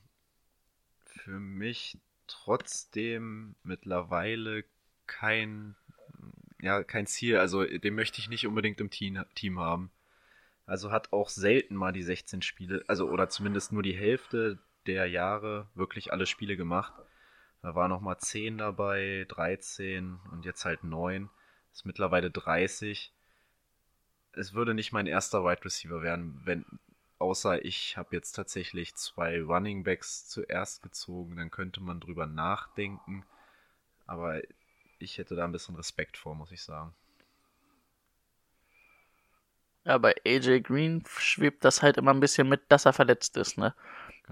Für mich trotzdem mittlerweile kein, ja, kein Ziel. Also den möchte ich nicht unbedingt im Team, Team haben. Also hat auch selten mal die 16 Spiele, also oder zumindest nur die Hälfte der Jahre wirklich alle Spiele gemacht. Da war nochmal 10 dabei, 13 und jetzt halt 9. Ist mittlerweile 30. Es würde nicht mein erster Wide Receiver werden, wenn außer ich habe jetzt tatsächlich zwei Running Backs zuerst gezogen, dann könnte man drüber nachdenken. Aber ich hätte da ein bisschen Respekt vor, muss ich sagen. Ja, bei AJ Green schwebt das halt immer ein bisschen mit, dass er verletzt ist, ne?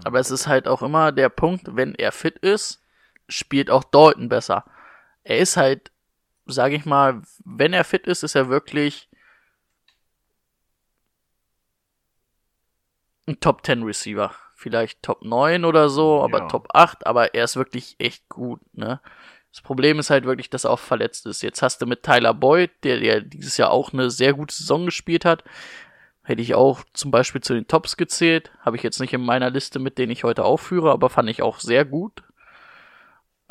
Aber es ist halt auch immer der Punkt, wenn er fit ist, spielt auch Dalton besser. Er ist halt, sage ich mal, wenn er fit ist, ist er wirklich ein Top 10 Receiver. Vielleicht Top 9 oder so, aber Ja. Top 8, aber er ist wirklich echt gut, ne? Das Problem ist halt wirklich, dass er auch verletzt ist. Jetzt hast du mit Tyler Boyd, der, der dieses Jahr auch eine sehr gute Saison gespielt hat, hätte ich auch zum Beispiel zu den Tops gezählt. Habe ich jetzt nicht in meiner Liste, mit denen ich heute aufführe, aber fand ich auch sehr gut.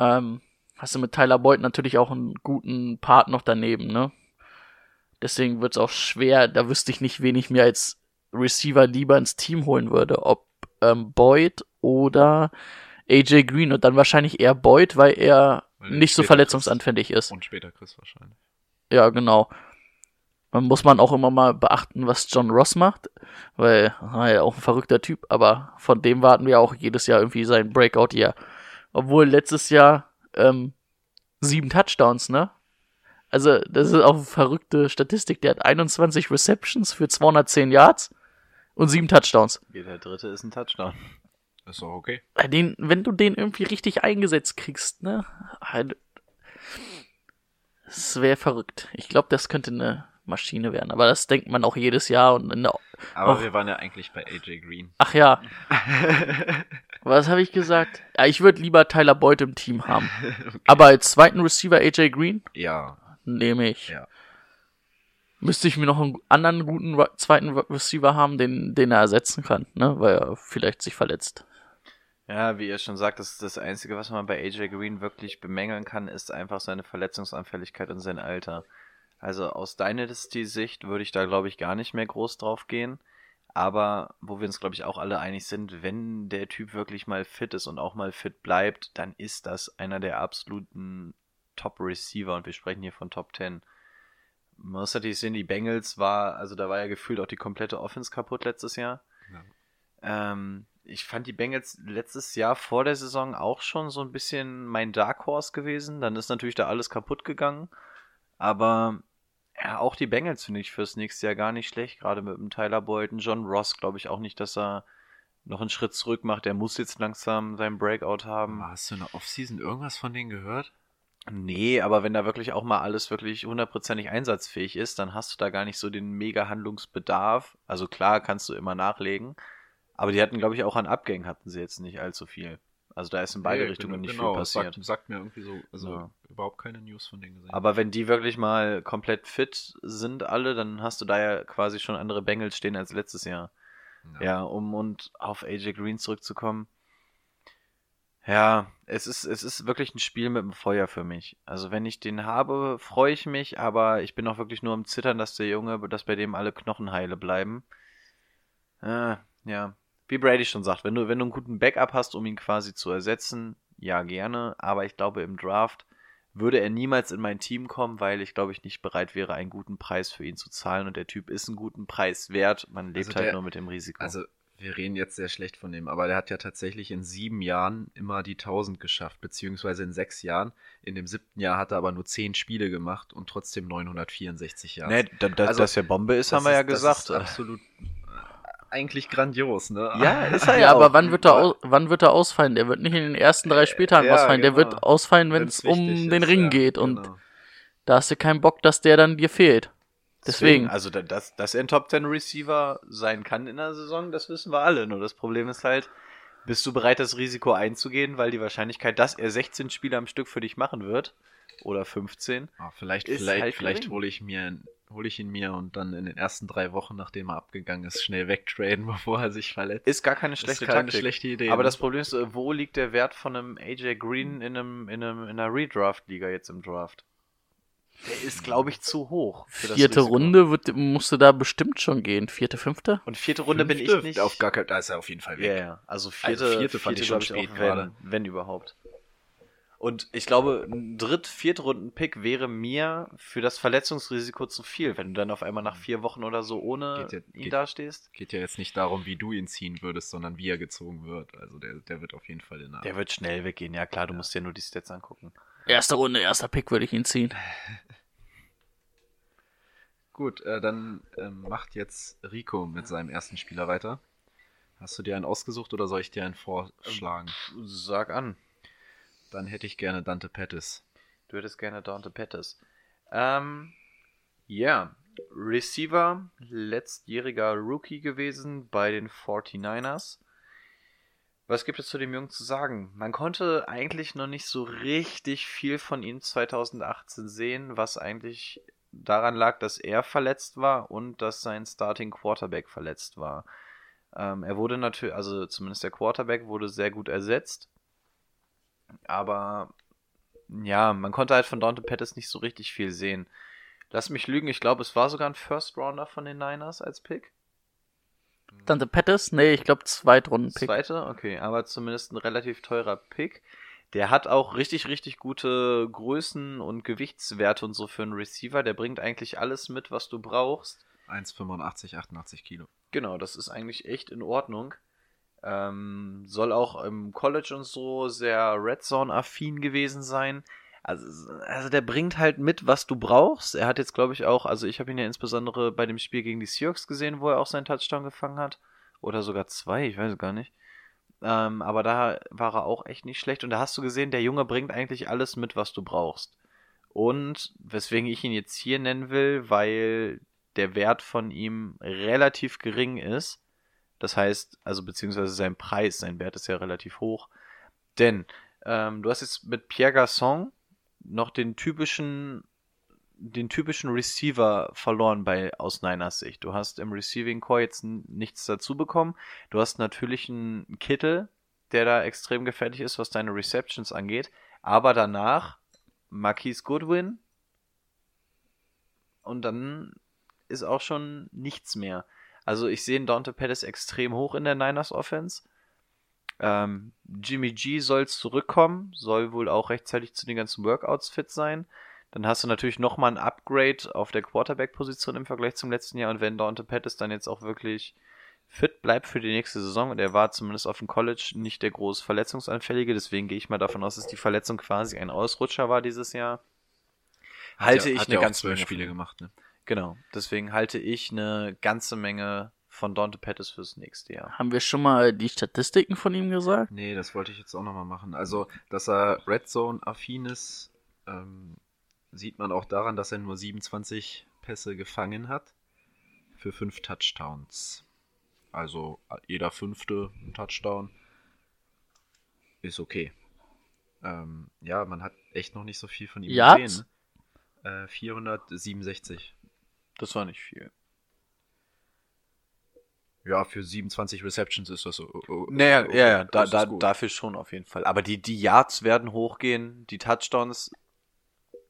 Ähm, hast du mit Tyler Boyd natürlich auch einen guten Part noch daneben, ne? Deswegen wird es auch schwer, da wüsste ich nicht, wen ich mir als Receiver lieber ins Team holen würde. Ob ähm, Boyd oder AJ Green und dann wahrscheinlich eher Boyd, weil er Weil nicht so verletzungsanfällig ist. Und später Chris wahrscheinlich. Ja, genau. Man muss man auch immer mal beachten, was John Ross macht, weil ah, ja auch ein verrückter Typ, aber von dem warten wir auch jedes Jahr irgendwie sein Breakout-Jahr. Obwohl letztes Jahr ähm, sieben Touchdowns, ne? Also, das ist auch eine verrückte Statistik. Der hat 21 Receptions für 210 Yards und sieben Touchdowns. Jeder dritte ist ein Touchdown. Ist doch okay. Äh, Den, wenn du den irgendwie richtig eingesetzt kriegst, ne? Halt, Das wäre verrückt. Ich glaube, das könnte eine Maschine werden. Aber das denkt man auch jedes Jahr und in der, Aber Och. wir waren ja eigentlich bei AJ Green. Ach ja. Was habe ich gesagt? Ja, ich würde lieber Tyler Boyd im Team haben. Aber als zweiten Receiver AJ Green Ja, nehme ich. ja. Müsste ich mir noch einen anderen guten zweiten Re- Receiver haben, den, den er ersetzen kann, ne? Weil er vielleicht sich verletzt. Ja, wie ihr schon sagt, das, das Einzige, was man bei AJ Green wirklich bemängeln kann, ist einfach seine Verletzungsanfälligkeit und sein Alter. Also aus Dynasty-Sicht würde ich da, glaube ich, gar nicht mehr groß drauf gehen. Aber wo wir uns, glaube ich, auch alle einig sind, wenn der Typ wirklich mal fit ist und auch mal fit bleibt, dann ist das einer der absoluten Top-Receiver und wir sprechen hier von Top 10. Man muss natürlich sehen, die Bengals war, also da war ja gefühlt auch die komplette Offense kaputt letztes Jahr. Ähm, ich fand die Bengals letztes Jahr vor der Saison auch schon so ein bisschen mein Dark Horse gewesen. Dann ist natürlich da alles kaputt gegangen. Aber ja, auch die Bengals finde ich fürs nächste Jahr gar nicht schlecht. Gerade mit dem Tyler Boyd und John Ross glaube ich auch nicht, dass er noch einen Schritt zurück macht. Der muss jetzt langsam seinen Breakout haben. Hast du in der Offseason irgendwas von denen gehört? Nee, aber wenn da wirklich auch mal alles wirklich hundertprozentig einsatzfähig ist, dann hast du da gar nicht so den mega Handlungsbedarf. Also klar, kannst du immer nachlegen. Aber die hatten, glaube ich, auch an Abgängen hatten sie jetzt nicht allzu viel. Also da ist in beide Nee, Richtungen genau, nicht genau, viel das passiert. Sagt, sagt mir irgendwie so, also Ja. überhaupt keine News von denen gesehen. Aber wenn die wirklich mal komplett fit sind alle, dann hast du da ja quasi schon andere Bengals stehen als letztes Jahr. Ja, um und auf AJ Green zurückzukommen. Ja, es ist, es ist wirklich ein Spiel mit dem Feuer für mich. Also wenn ich den habe, freue ich mich, aber ich bin auch wirklich nur am Zittern, dass der Junge, dass bei dem alle Knochen heile bleiben. Äh, ja, wie Brady schon sagt, wenn du, wenn du einen guten Backup hast, um ihn quasi zu ersetzen, ja gerne, aber ich glaube im Draft würde er niemals in mein Team kommen, weil ich glaube ich nicht bereit wäre, einen guten Preis für ihn zu zahlen und der Typ ist einen guten Preis wert. Man lebt Also halt der- nur mit dem Risiko. Also, wir reden jetzt sehr schlecht von dem, aber der hat ja tatsächlich in sieben Jahren immer die 1000 geschafft, beziehungsweise in sechs Jahren. In dem siebten Jahr hat er aber nur zehn Spiele gemacht und trotzdem 964 Jahre. Ne, da, da, Also, dass er Bombe ist, haben wir ja das gesagt. Ist absolut äh, eigentlich grandios, ne? ja, ist er Ja, ja, aber wann wird, er au wann wird er ausfallen? Der wird nicht in den ersten drei Spieltagen ja, ausfallen. Der genau. wird ausfallen, wenn es um den ist, Ring ja, geht. Und genau. da hast du keinen Bock, dass der dann dir fehlt. Deswegen. Also, da- dass, dass er ein Top 10 Receiver sein kann in der Saison, das wissen wir alle. Nur das Problem ist halt, bist du bereit, das Risiko einzugehen, weil die Wahrscheinlichkeit, dass er 16 Spiele am Stück für dich machen wird, oder 15, Ah, vielleicht Ist vielleicht, halt vielleicht hole ich mir hole ich ihn mir und dann in den ersten drei Wochen, nachdem er abgegangen ist, schnell wegtraden, bevor er sich verletzt. ist gar keine schlechte keine Taktik. schlechte Idee. Aber ne? das Problem ist, äh, wo liegt der Wert von einem AJ Green in, einem, in, einem, in einer Redraft-Liga jetzt im Draft? Der ist, glaube ich, zu hoch. Für das Vierte. Runde wird, musste da bestimmt schon gehen. Vierte, fünfte? Und vierte Runde bin ich Fünfte? nicht. Auf gar keinen da ist er auf jeden Fall weg. Ja, ja. Also vierte, Also vierte fand ich schon spät auch, gerade. wenn, wenn überhaupt. Und ich glaube, ein Dritt-, Viertrunden-Pick wäre mir für das Verletzungsrisiko zu viel, wenn du dann auf einmal nach vier Wochen oder so ohne Geht ja- ihn geht- dastehst. Geht ja jetzt nicht darum, wie du ihn ziehen würdest, sondern wie er gezogen wird. Also der, der wird auf jeden Fall in der. Der wird schnell weggehen, ja klar, du musst dir nur die Stats angucken. Erste Runde, erster Pick würde ich ihn ziehen. Gut, äh, dann ähm, macht jetzt Rico mit seinem ersten Spieler weiter. Hast du dir einen ausgesucht oder soll ich dir einen vorschlagen? Sag an. Dann hätte ich gerne Dante Pettis. Du hättest gerne Dante Pettis. Ähm, ja. Receiver, letztjähriger Rookie gewesen bei den 49ers. Was gibt es zu dem Jungen zu sagen? Man konnte eigentlich noch nicht so richtig viel von ihm 2018 sehen, was eigentlich daran lag, dass er verletzt war und dass sein Starting Quarterback verletzt war. Ähm, er wurde natürlich, also zumindest der Quarterback wurde sehr gut ersetzt. Aber ja, man konnte halt von Dante Pettis nicht so richtig viel sehen. Lass mich lügen, ich glaube, es war sogar ein First Rounder von den Niners als Pick. Dante Pettis? Nee, ich glaube Zweitrunden-Pick. Zweite, okay, aber zumindest ein relativ teurer Pick. Der hat auch richtig, richtig gute Größen und Gewichtswerte und so für einen Receiver. Der bringt eigentlich alles mit, was du brauchst. 1,85, 88 Kilo. Genau, das ist eigentlich echt in Ordnung. Ähm, soll auch im College und so sehr Red Zone-affin gewesen sein. Also, also der bringt halt mit, was du brauchst. Er hat jetzt, glaube ich, auch, also ich habe ihn ja insbesondere bei dem Spiel gegen die Seahawks gesehen, wo er auch seinen Touchdown gefangen hat. Oder sogar zwei, ich weiß gar nicht. Ähm, aber da war er auch echt nicht schlecht. Und da hast du gesehen, der Junge bringt eigentlich alles mit, was du brauchst. Und weswegen ich ihn jetzt hier nennen will, weil der Wert von ihm relativ gering ist. Das heißt, also beziehungsweise sein Preis, sein Wert ist ja relativ hoch. Denn ähm, du hast jetzt mit Pierre Garçon noch den typischen, den typischen Receiver verloren bei aus Niners Sicht. Du hast im Receiving Core jetzt nichts dazu bekommen. Du hast natürlich einen Kittel, der da extrem gefährlich ist, was deine Receptions angeht. Aber danach Marquise Goodwin und dann ist auch schon nichts mehr. Also ich sehe Dante Pettis extrem hoch in der Niners Offense. Ähm, Jimmy G soll zurückkommen, soll wohl auch rechtzeitig zu den ganzen Workouts fit sein. Dann hast du natürlich nochmal ein Upgrade auf der Quarterback-Position im Vergleich zum letzten Jahr. Und wenn Dante Pettis dann jetzt auch wirklich fit bleibt für die nächste Saison, und er war zumindest auf dem College nicht der groß Verletzungsanfällige, deswegen gehe ich mal davon aus, dass die Verletzung quasi ein Ausrutscher war dieses Jahr. Halte ja, ich eine ganze Menge Spiele gemacht, ne? Genau, deswegen halte ich eine ganze Menge von Dante Pettis fürs nächste Jahr. Haben wir schon mal die Statistiken von ihm gesagt? Nee, das wollte ich jetzt auch nochmal machen. Also, dass er Red Zone-affin ist, ähm, sieht man auch daran, dass er nur 27 Pässe gefangen hat für fünf Touchdowns. Also jeder fünfte ein Touchdown ist okay. Ähm, ja, man hat echt noch nicht so viel von ihm Yards? gesehen. Äh, 467. Das war nicht viel. Ja, für 27 Receptions ist das so. oh, Naja, okay, ja, ja, da, da, dafür schon auf jeden Fall. Aber die, die Yards werden hochgehen, die Touchdowns,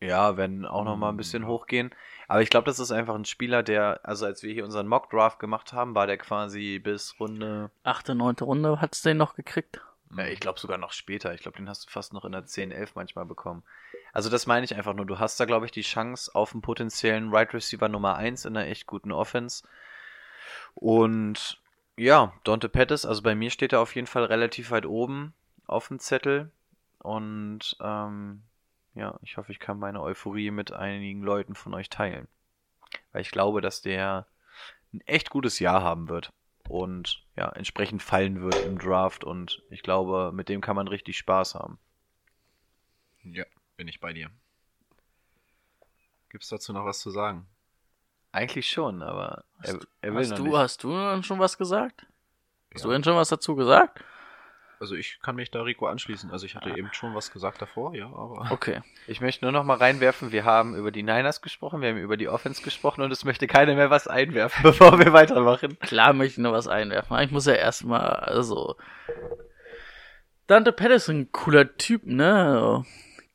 ja, werden auch noch mal ein bisschen Ja. hochgehen. Aber ich glaube, das ist einfach ein Spieler, der, also als wir hier unseren Mock Draft gemacht haben, war der quasi bis Runde, Achte, neunte Runde hat's den noch gekriegt. ja, ich glaube sogar noch später. Ich glaube, den hast du fast noch in der 10, 11 manchmal bekommen. Also das meine ich einfach nur. Du hast da, glaube ich, die Chance auf einen potenziellen Right Receiver Nummer 1 in einer echt guten Offense. Und ja, Dante Pettis, also bei mir steht er auf jeden Fall relativ weit oben auf dem Zettel. Und ähm, ja, ich hoffe, ich kann meine Euphorie mit einigen Leuten von euch teilen. Weil ich glaube, dass der ein echt gutes Jahr haben wird. Und ja, entsprechend fallen wird im Draft. Und ich glaube, mit dem kann man richtig Spaß haben. Ja, bin ich bei dir. Gibt's dazu noch was zu sagen? Eigentlich schon, aber er, Hast, er will hast, du, nicht. hast du denn schon was gesagt? Hast Ja. du denn schon was dazu gesagt? Also ich kann mich da Rico anschließen. Also ich hatte eben schon was gesagt davor, ja, aber. Okay. Ich möchte nur noch mal reinwerfen, wir haben über die Niners gesprochen, wir haben über die Offense gesprochen und es möchte keiner mehr was einwerfen, bevor wir weitermachen. Klar möchte ich noch was einwerfen. Ich muss ja erstmal, also. Dante ein cooler Typ, ne?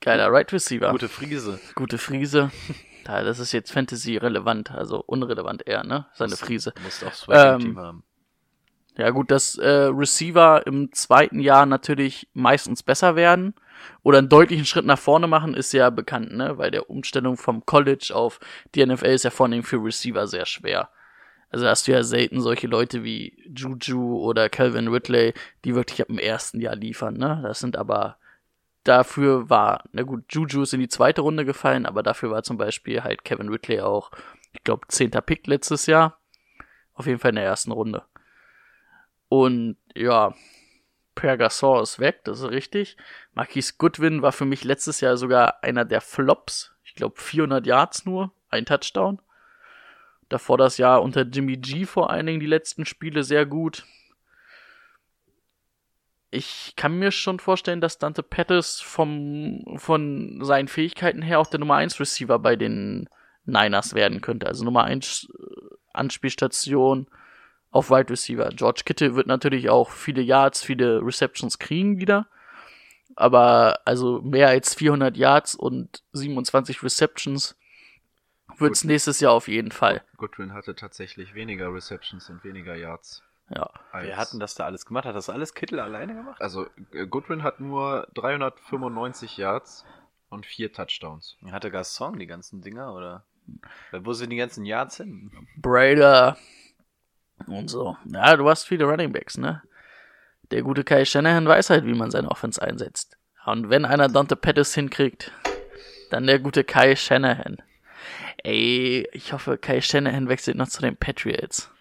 Geiler Right Receiver. Gute Friese. Gute Friese. Ja, das ist jetzt Fantasy relevant, also unrelevant eher, ne? Seine Friese. Du musst auch Swag im Ähm, Team haben. Ja, gut, dass äh, Receiver im zweiten Jahr natürlich meistens besser werden. oder einen deutlichen Schritt nach vorne machen, ist ja bekannt, ne? Weil der Umstellung vom College auf die NFL ist ja vor allem für Receiver sehr schwer. Also hast du ja selten solche Leute wie Juju oder Calvin Ridley, die wirklich ab dem ersten Jahr liefern, ne? Das sind aber dafür war, na gut, Juju ist in die zweite Runde gefallen, aber dafür war zum Beispiel halt Kevin Ridley auch, ich glaube, zehnter Pick letztes Jahr. Auf jeden Fall in der ersten Runde. Und ja, Per Gasol ist weg, das ist richtig. Marquise Goodwin war für mich letztes Jahr sogar einer der Flops. Ich glaube 400 Yards nur, ein Touchdown. Davor das Jahr unter Jimmy G vor allen Dingen die letzten Spiele sehr gut. Ich kann mir schon vorstellen, dass Dante Pettis vom, von seinen Fähigkeiten her auch der Nummer 1 Receiver bei den Niners werden könnte. Also Nummer 1 äh, Anspielstation auf Wide Receiver. George Kittle wird natürlich auch viele Yards, viele Receptions kriegen wieder. Aber also mehr als 400 Yards und 27 Receptions wird's Gut. nächstes Jahr auf jeden Fall. Goodwin hatte tatsächlich weniger Receptions und weniger Yards. Ja. als- Wer hat denn das da alles gemacht? Hat das alles Kittel alleine gemacht? Also Goodwin hat nur 395 Yards und vier Touchdowns. Hatte Gasson die ganzen Dinger, oder? Weil Wo sind die ganzen Yards hin? Brader und so. Ja, du hast viele Running Backs, ne? Der gute Kai Shanahan weiß halt, wie man seine Offense einsetzt. Und wenn einer Dante Pettis hinkriegt, dann der gute Kai Shanahan. Ey, ich hoffe, Kai Shanahan wechselt noch zu den Patriots.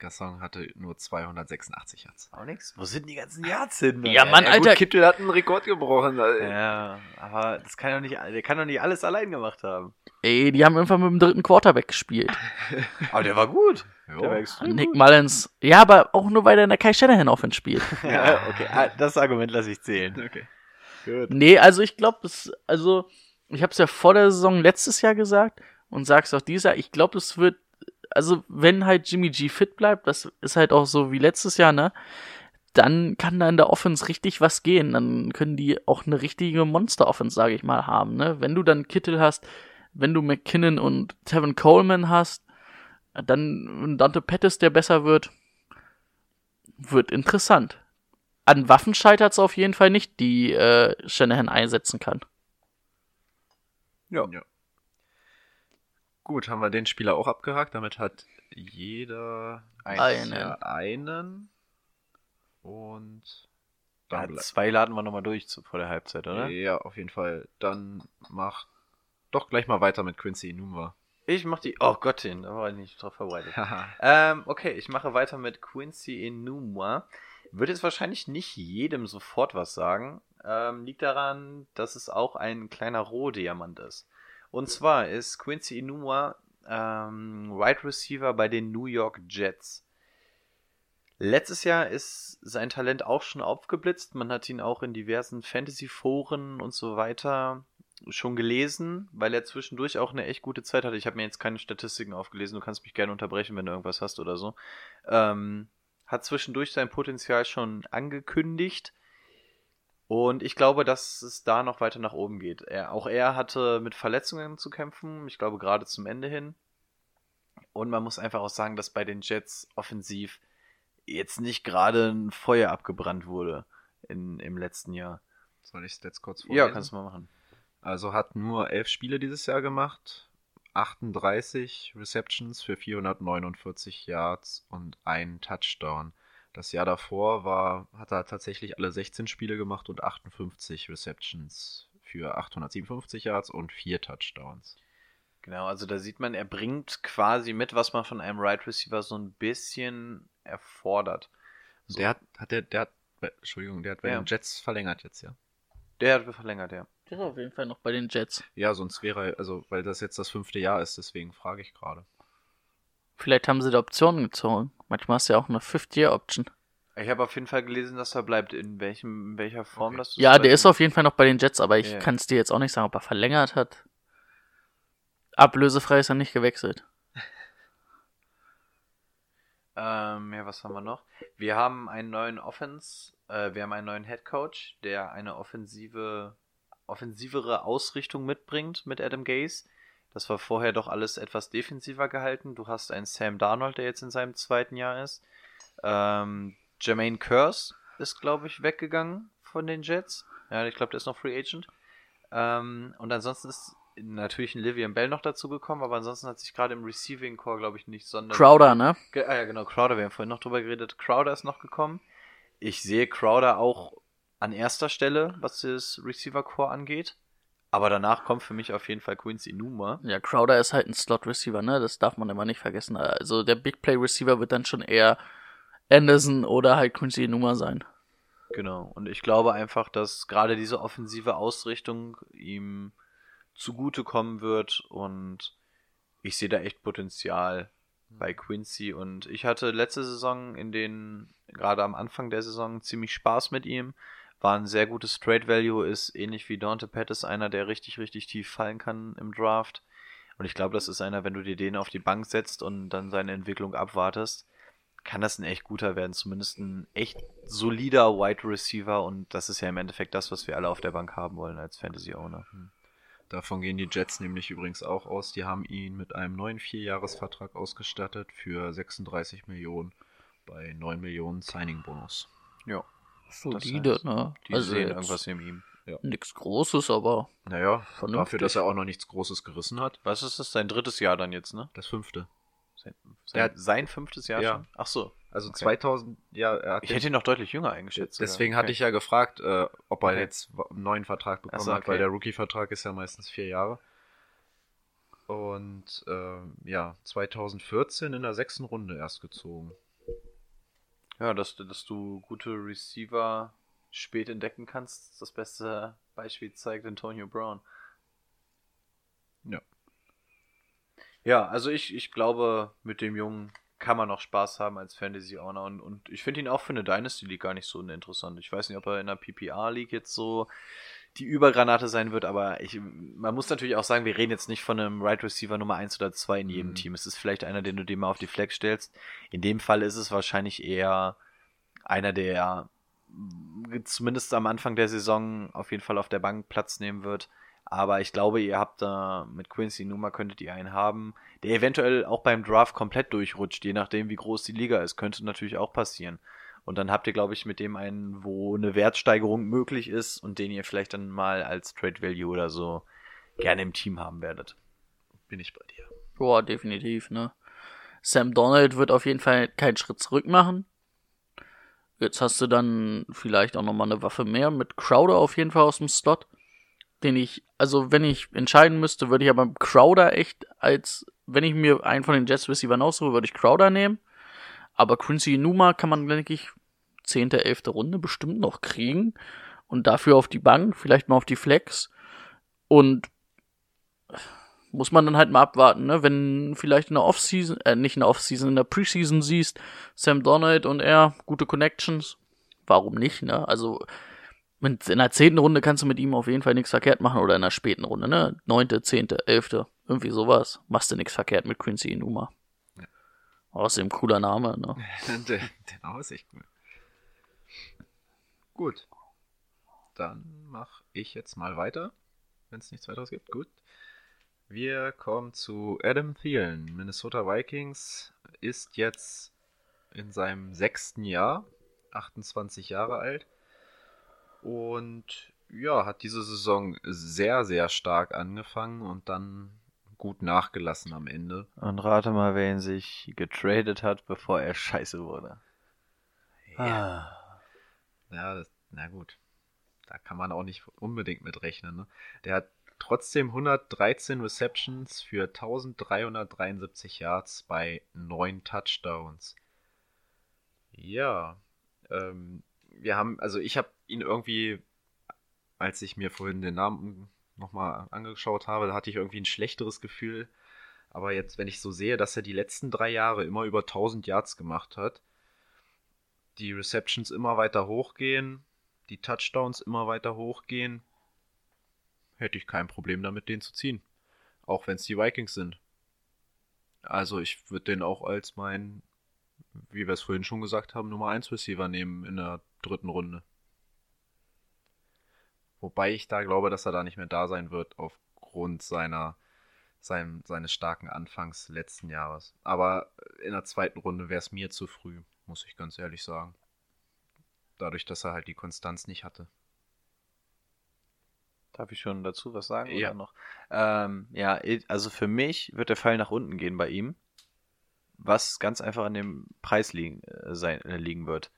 Gasson hatte nur 286 Yards. Auch nix. Wo sind die ganzen Yards hin? Ja, Mann, Alter. Gut, Kittel hat einen Rekord gebrochen. äh, Ja, aber das kann doch nicht, der kann doch nicht alles allein gemacht haben. Ey, die haben einfach mit dem dritten Quarterback gespielt. Aber der war gut. Jo. Der war extrem Nick gut. Mullins. Ja, aber auch nur, weil der in der Kai Shanahan Offense spielt. Ja, okay. Ah, Das Argument lasse ich zählen. Okay. Gut. Nee, also ich glaube, es, also, ich habe es ja vor der Saison letztes Jahr gesagt und sag's auch dieses Jahr, ich glaube, es wird, also wenn halt Jimmy G fit bleibt, das ist halt auch so wie letztes Jahr, ne? Dann kann da in der Offense richtig was gehen. Dann können die auch eine richtige Monster-Offense, sage ich mal, haben, ne? Wenn du dann Kittel hast, wenn du McKinnon und Tevin Coleman hast, dann Dante Pettis, der besser wird, wird interessant. An Waffen scheitert es auf jeden Fall nicht, die äh, Shanahan einsetzen kann. Ja. Ja. Gut, haben wir den Spieler auch abgehakt. Damit hat jeder Einen. Ja, einen. Und Ja, dann ble- zwei laden wir nochmal durch zu, vor der Halbzeit, oder? Ja, auf jeden Fall. Dann mach doch gleich mal weiter mit Quincy Inumwa. Ich mach die. Oh Gottin, da war ich nicht drauf vorbereitet. Ähm, okay, ich mache weiter mit Quincy Enumwa. Wird jetzt wahrscheinlich nicht jedem sofort was sagen. Ähm, liegt daran, dass es auch ein kleiner Rohdiamant ist. Und zwar ist Quincy Enumwa ähm, Wide Receiver bei den New York Jets. Letztes Jahr ist sein Talent auch schon aufgeblitzt. Man hat ihn auch in diversen Fantasy-Foren und so weiter schon gelesen, weil er zwischendurch auch eine echt gute Zeit hatte. Ich habe mir jetzt keine Statistiken aufgelesen, du kannst mich gerne unterbrechen, wenn du irgendwas hast oder so. Ähm, hat zwischendurch sein Potenzial schon angekündigt. Und ich glaube, dass es da noch weiter nach oben geht. Er, auch er hatte mit Verletzungen zu kämpfen, ich glaube gerade zum Ende hin. Und man muss einfach auch sagen, dass bei den Jets offensiv jetzt nicht gerade ein Feuer abgebrannt wurde in, im letzten Jahr. Soll ich Stats kurz Ja, vorlesen? kannst du mal machen. Also hat nur elf Spiele dieses Jahr gemacht, 38 Receptions für 449 Yards und ein Touchdown. Das Jahr davor war, hat er tatsächlich alle 16 Spiele gemacht und 58 Receptions für 857 Yards und vier Touchdowns. Genau, also da sieht man, er bringt quasi mit, was man von einem Right Receiver so ein bisschen erfordert. So, Der hat, hat der, der hat, bei- Entschuldigung, der hat bei Ja. den Jets verlängert jetzt, ja. der hat verlängert, ja. Der ist auf jeden Fall noch bei den Jets. Ja, sonst wäre, er- also, weil das jetzt das fünfte Jahr ist, deswegen frage ich gerade. Vielleicht haben sie die Optionen gezogen. Manchmal ist ja auch eine Fifth-Year-Option. Ich habe auf jeden Fall gelesen, dass er bleibt. In welchem, in welcher Form Okay. das Ja, der ist auf jeden Fall noch bei den Jets, aber ich Ja. kann es dir jetzt auch nicht sagen, ob er verlängert hat. Ablösefrei ist er nicht gewechselt. Ähm, ja, was haben wir noch? Wir haben einen neuen Offense, äh, wir haben einen neuen Head Coach, der eine offensive, offensivere Ausrichtung mitbringt mit Adam Gase. Das war vorher doch alles etwas defensiver gehalten. Du hast einen Sam Darnold, der jetzt in seinem zweiten Jahr ist. Ähm, Jermaine Curse ist, glaube ich, weggegangen von den Jets. Ja, ich glaube, der ist noch Free Agent. Ähm, und ansonsten ist natürlich ein Livian Bell noch dazu gekommen, aber ansonsten hat sich gerade im Receiving Core, glaube ich, nicht sonderlich. Crowder, ne? Ge ah, ja, genau, Crowder, wir haben vorhin noch drüber geredet. Crowder ist noch gekommen. Ich sehe Crowder auch an erster Stelle, was das Receiver Core angeht. Aber danach kommt für mich auf jeden Fall Quincy Numa. Ja, Crowder ist halt ein Slot-Receiver, ne? Das darf man immer nicht vergessen. Also der Big Play-Receiver wird dann schon eher Anderson oder halt Quincy Numa sein. Genau. Und ich glaube einfach, dass gerade diese offensive Ausrichtung ihm zugutekommen wird und ich sehe da echt Potenzial bei Quincy und ich hatte letzte Saison in den, gerade am Anfang der Saison, ziemlich Spaß mit ihm. War ein sehr gutes Trade Value, ist ähnlich wie Dante Pettis einer, der richtig, richtig tief fallen kann im Draft. Und ich glaube, das ist einer, wenn du dir den auf die Bank setzt und dann seine Entwicklung abwartest, kann das ein echt guter werden. Zumindest ein echt solider Wide Receiver und das ist ja im Endeffekt das, was wir alle auf der Bank haben wollen als Fantasy Owner. Davon gehen die Jets nämlich übrigens auch aus. Die haben ihn mit einem neuen Vierjahresvertrag ausgestattet für 36 Millionen bei 9 Millionen Signing-Bonus. Ja. Solide, heißt, ne? Die also sehen irgendwas in ihm. Nichts Großes, aber Naja, Vernünftig. dafür, dass er auch noch nichts Großes gerissen hat. Was ist das? Sein drittes Jahr dann jetzt, ne? Das fünfte. Sein, sein, hat- sein fünftes Jahr Ja. schon? Ach so. Also Okay. 2000, ja, er hat Ich hätte ihn noch deutlich jünger eingeschätzt. Deswegen Okay. hatte ich ja gefragt, äh, ob er Okay. jetzt einen neuen Vertrag bekommen so, hat, weil der Rookie-Vertrag ist ja meistens vier Jahre. Und ähm, ja, 2014 in der sechsten Runde erst gezogen. Ja, dass, du- dass du gute Receiver spät entdecken kannst. Das beste Beispiel zeigt Antonio Brown. Ja. Ja, also ich, ich glaube, mit dem Jungen kann man noch Spaß haben als Fantasy Owner und, und ich finde ihn auch für eine Dynasty League gar nicht so uninteressant. Ich weiß nicht, ob er in einer PPR League jetzt so die Übergranate sein wird, aber ich, man muss natürlich auch sagen, wir reden jetzt nicht von einem Right Receiver Nummer 1 oder 2 in jedem Mhm. Team. Es ist vielleicht einer, den du dir mal auf die Flex stellst. In dem Fall ist es wahrscheinlich eher einer, der zumindest am Anfang der Saison auf jeden Fall auf der Bank Platz nehmen wird. Aber ich glaube, ihr habt da mit Quincy Numa könntet ihr einen haben, der eventuell auch beim Draft komplett durchrutscht, je nachdem, wie groß die Liga ist. Könnte natürlich auch passieren. Und dann habt ihr, glaube ich, mit dem einen, wo eine Wertsteigerung möglich ist und den ihr vielleicht dann mal als Trade Value oder so gerne im Team haben werdet. Bin ich bei dir. Boah, definitiv, ne? Sam Donald wird auf jeden Fall keinen Schritt zurück machen. Jetzt hast du dann vielleicht auch nochmal eine Waffe mehr mit Crowder auf jeden Fall aus dem Slot. Den ich, also wenn ich entscheiden müsste, würde ich aber Crowder echt als, wenn ich mir einen von den Jets Receivern aussuche, würde ich Crowder nehmen. Aber Quincy Numa kann man, denke ich, 10., 11. Runde bestimmt noch kriegen. Und dafür auf die Bank, vielleicht mal auf die Flex. Und muss man dann halt mal abwarten, ne? Wenn vielleicht in der Offseason, äh, nicht in der Offseason, in der Preseason siehst, Sam Donald und er, gute Connections, warum nicht, ne? Also, in der zehnten Runde kannst du mit ihm auf jeden Fall nichts verkehrt machen oder in der späten Runde, ne? Neunte, zehnte, elfte, irgendwie sowas. Machst du nichts verkehrt mit Quincy Inuma. Außerdem cooler Name, ne? der, der Name cool. Gut. Dann mache ich jetzt mal weiter, wenn es nichts weiteres gibt. Gut. Wir kommen zu Adam Thielen. Minnesota Vikings ist jetzt in seinem sechsten Jahr, 28 Jahre alt. Und ja, hat diese Saison sehr, sehr stark angefangen und dann gut nachgelassen am Ende. Und rate mal, wer ihn sich getradet hat, bevor er scheiße wurde. Ah. Ja, das, na gut. Da kann man auch nicht unbedingt mit rechnen. Ne? Der hat trotzdem 113 Receptions für 1373 Yards bei 9 Touchdowns. Ja, ähm, wir haben, also ich habe ihn irgendwie, als ich mir vorhin den Namen nochmal angeschaut habe, da hatte ich irgendwie ein schlechteres Gefühl. Aber jetzt, wenn ich so sehe, dass er die letzten drei Jahre immer über 1000 Yards gemacht hat, die Receptions immer weiter hochgehen, die Touchdowns immer weiter hochgehen, hätte ich kein Problem damit, den zu ziehen. Auch wenn es die Vikings sind. Also ich würde den auch als mein, wie wir es vorhin schon gesagt haben, Nummer 1 Receiver nehmen in der dritten Runde. Wobei ich da glaube, dass er da nicht mehr da sein wird aufgrund seiner sein, seines starken Anfangs letzten Jahres. Aber in der zweiten Runde wäre es mir zu früh, muss ich ganz ehrlich sagen. Dadurch, dass er halt die Konstanz nicht hatte. Darf ich schon dazu was sagen? Ja. Oder noch? Ähm, ja, also für mich wird der Fall nach unten gehen bei ihm, was ganz einfach an dem Preis liegen, äh, sein, äh, liegen wird.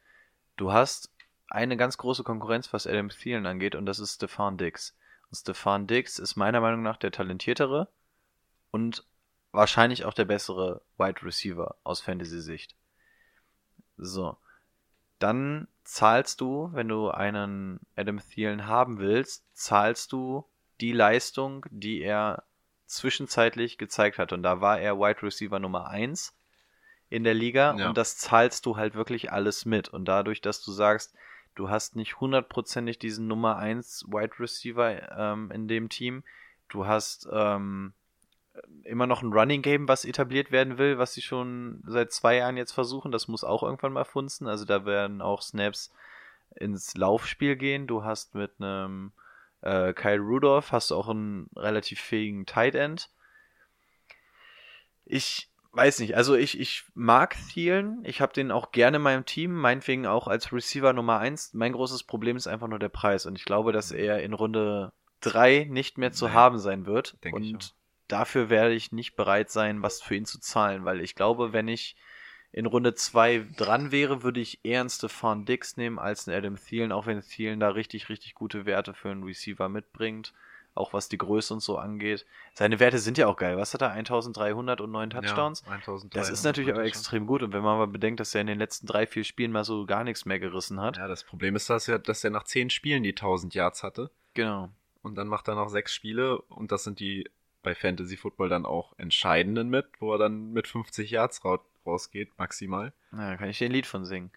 Du hast eine ganz große Konkurrenz, was Adam Thielen angeht, und das ist Stefan Dix. Und Stefan Dix ist meiner Meinung nach der talentiertere und wahrscheinlich auch der bessere Wide Receiver aus Fantasy-Sicht. So. Dann zahlst du, wenn du einen Adam Thielen haben willst, zahlst du die Leistung, die er zwischenzeitlich gezeigt hat. Und da war er Wide Receiver Nummer 1 in der Liga Ja. und das zahlst du halt wirklich alles mit. Und dadurch, dass du sagst, du hast nicht hundertprozentig diesen Nummer 1 Wide Receiver ähm, in dem Team, du hast ähm, immer noch ein Running Game, was etabliert werden will, was sie schon seit zwei Jahren jetzt versuchen. Das muss auch irgendwann mal funzen. Also da werden auch Snaps ins Laufspiel gehen. Du hast mit einem äh, Kyle Rudolph hast du auch einen relativ fähigen Tight End. Ich weiß nicht, also ich, ich mag Thielen. Ich habe den auch gerne in meinem Team, meinetwegen auch als Receiver Nummer 1. Mein großes Problem ist einfach nur der Preis und ich glaube, dass er in Runde 3 nicht mehr zu Nee, haben sein wird. und dafür werde ich nicht bereit sein, was für ihn zu zahlen, weil ich glaube, wenn ich in Runde 2 dran wäre, würde ich eher einen Stefan Dix nehmen als einen Adam Thielen, auch wenn Thielen da richtig, richtig gute Werte für einen Receiver mitbringt. Auch was die Größe und so angeht. Seine Werte sind ja auch geil. Was hat er? 1300 und 9 Touchdowns? Ja, 1300 das ist natürlich aber extrem gut. Und wenn man mal bedenkt, dass er in den letzten drei, vier Spielen mal so gar nichts mehr gerissen hat. Ja, das Problem ist, dass er, dass er nach 10 Spielen die 1000 Yards hatte. Genau. Und dann macht er noch sechs Spiele und das sind die bei Fantasy Football dann auch entscheidenden mit, wo er dann mit 50 Yards ra rausgeht, maximal. Na, da kann ich dir ein Lied von singen.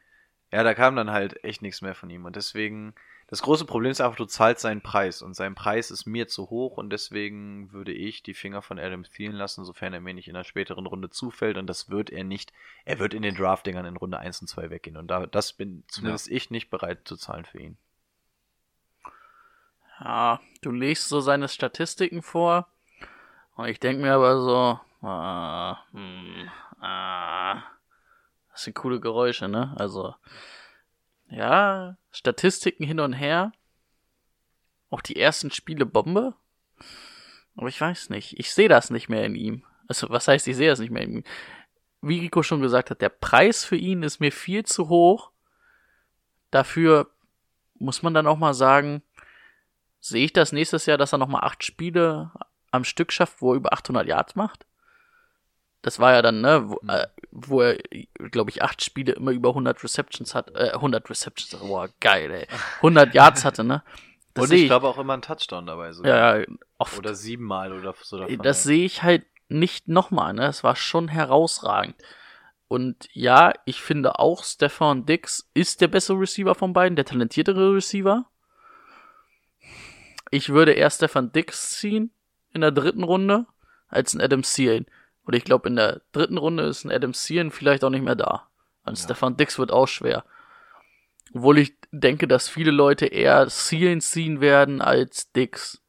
Ja, da kam dann halt echt nichts mehr von ihm. Und deswegen, das große Problem ist einfach, du zahlst seinen Preis. Und sein Preis ist mir zu hoch. Und deswegen würde ich die Finger von Adam Thielen lassen, sofern er mir nicht in einer späteren Runde zufällt. Und das wird er nicht. Er wird in den Draft-Dingern in Runde 1 und 2 weggehen. Und da, das bin zumindest ich nicht bereit zu zahlen für ihn. Ja, du legst so seine Statistiken vor und ich denke mir aber so, ah, hm, ah, das sind coole Geräusche, ne? Also, ja, Statistiken hin und her, auch die ersten Spiele Bombe, aber ich weiß nicht, ich sehe das nicht mehr in ihm. Also, was heißt, ich sehe das nicht mehr in ihm? Wie Rico schon gesagt hat, der Preis für ihn ist mir viel zu hoch. Dafür muss man dann auch mal sagen, sehe ich das nächstes Jahr, dass er nochmal acht Spiele am Stück schafft, wo er über 800 Yards macht? Das war ja dann, ne, wo, äh, wo er, glaube ich, acht Spiele immer über 100 Receptions hat, äh, 100 Receptions, boah, geil, ey. 100 Yards hatte, ne? Das und ich ich, glaube auch immer ein Touchdown dabei sogar. ja, ja, oft. Oder siebenmal oder so davon. Das sehe ich halt nicht nochmal, ne? Es war schon herausragend. Und ja, ich finde auch, Stefan Dix ist der bessere Receiver von beiden, der talentiertere Receiver. Ich würde eher Stefan Dix ziehen in der dritten Runde als ein Adam Thielen. Und ich glaube, in der dritten Runde ist ein Adam Thielen vielleicht auch nicht mehr da. Und Stefan Dix wird auch schwer. Obwohl ich denke, dass viele Leute eher Thielen ziehen werden als Dix.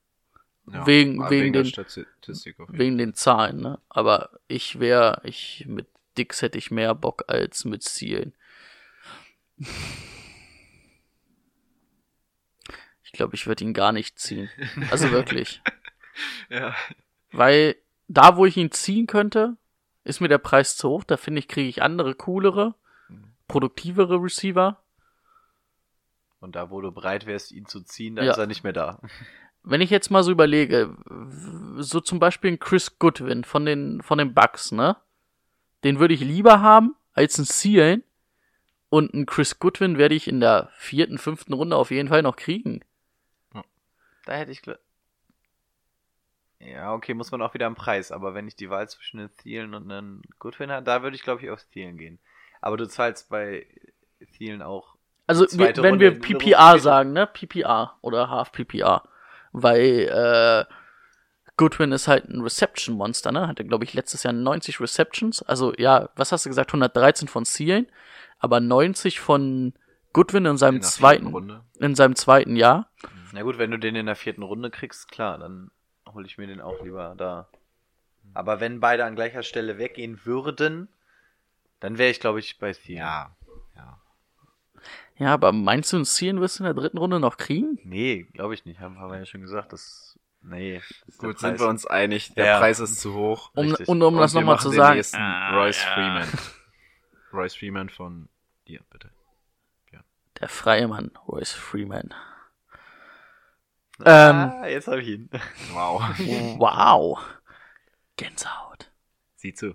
Wegen- aber wegen der den- Statistik Wegen den Zahlen, ne? Aber ich wäre, ich, mit Dix hätte ich mehr Bock als mit Zielen. Ich glaube, ich würde ihn gar nicht ziehen. Also wirklich. Ja. Weil da, wo ich ihn ziehen könnte, ist mir der Preis zu hoch. Da finde ich, kriege ich andere, coolere, produktivere Receiver. Und da, wo du bereit wärst, ihn zu ziehen, da Ja. ist er nicht mehr da. Wenn ich jetzt mal so überlege, so zum Beispiel ein Chris Goodwin von den, von den Bucks, ne? Den würde ich lieber haben als ein Zielen. Und einen Chris Goodwin werde ich in der vierten, fünften Runde auf jeden Fall noch kriegen. Da hätte ich. Ja, okay, muss man auch wieder am Preis. Aber wenn ich die Wahl zwischen einem Thielen und einem Goodwin habe, da würde ich, glaube ich, auf Thielen gehen. Aber du zahlst bei Thielen auch. Also, wir, wenn Runde wir später. sagen, ne? PPR oder Half PPR. Weil, äh, Goodwin ist halt ein Reception-Monster, ne? Hatte, glaube ich, letztes Jahr 90 Receptions. Also, ja, was hast du gesagt? 113 von Zielen, aber 90 von Goodwin in seinem In zweiten, Runde. in seinem zweiten Jahr. Na gut, wenn du den in der vierten Runde kriegst, klar, dann hole ich mir den auch lieber da. Aber wenn beide an gleicher Stelle weggehen würden, dann wäre ich, glaube ich, bei Thielen. Ja. ja. Ja, aber meinst du, einen Zielen wirst du in der dritten Runde noch kriegen? Nee, glaube ich nicht. Haben, haben wir ja schon gesagt. Das, nee. das Gut, sind wir uns einig, der Ja. Preis ist zu hoch. Um, und um das wir nochmal zu sagen. Ah, Royce ja. Freeman. Royce Freeman von dir, bitte. Der freie Mann, Royce Freeman. Ähm, Ah, jetzt habe ich ihn. Wow. wow. Gänsehaut. Sieh zu.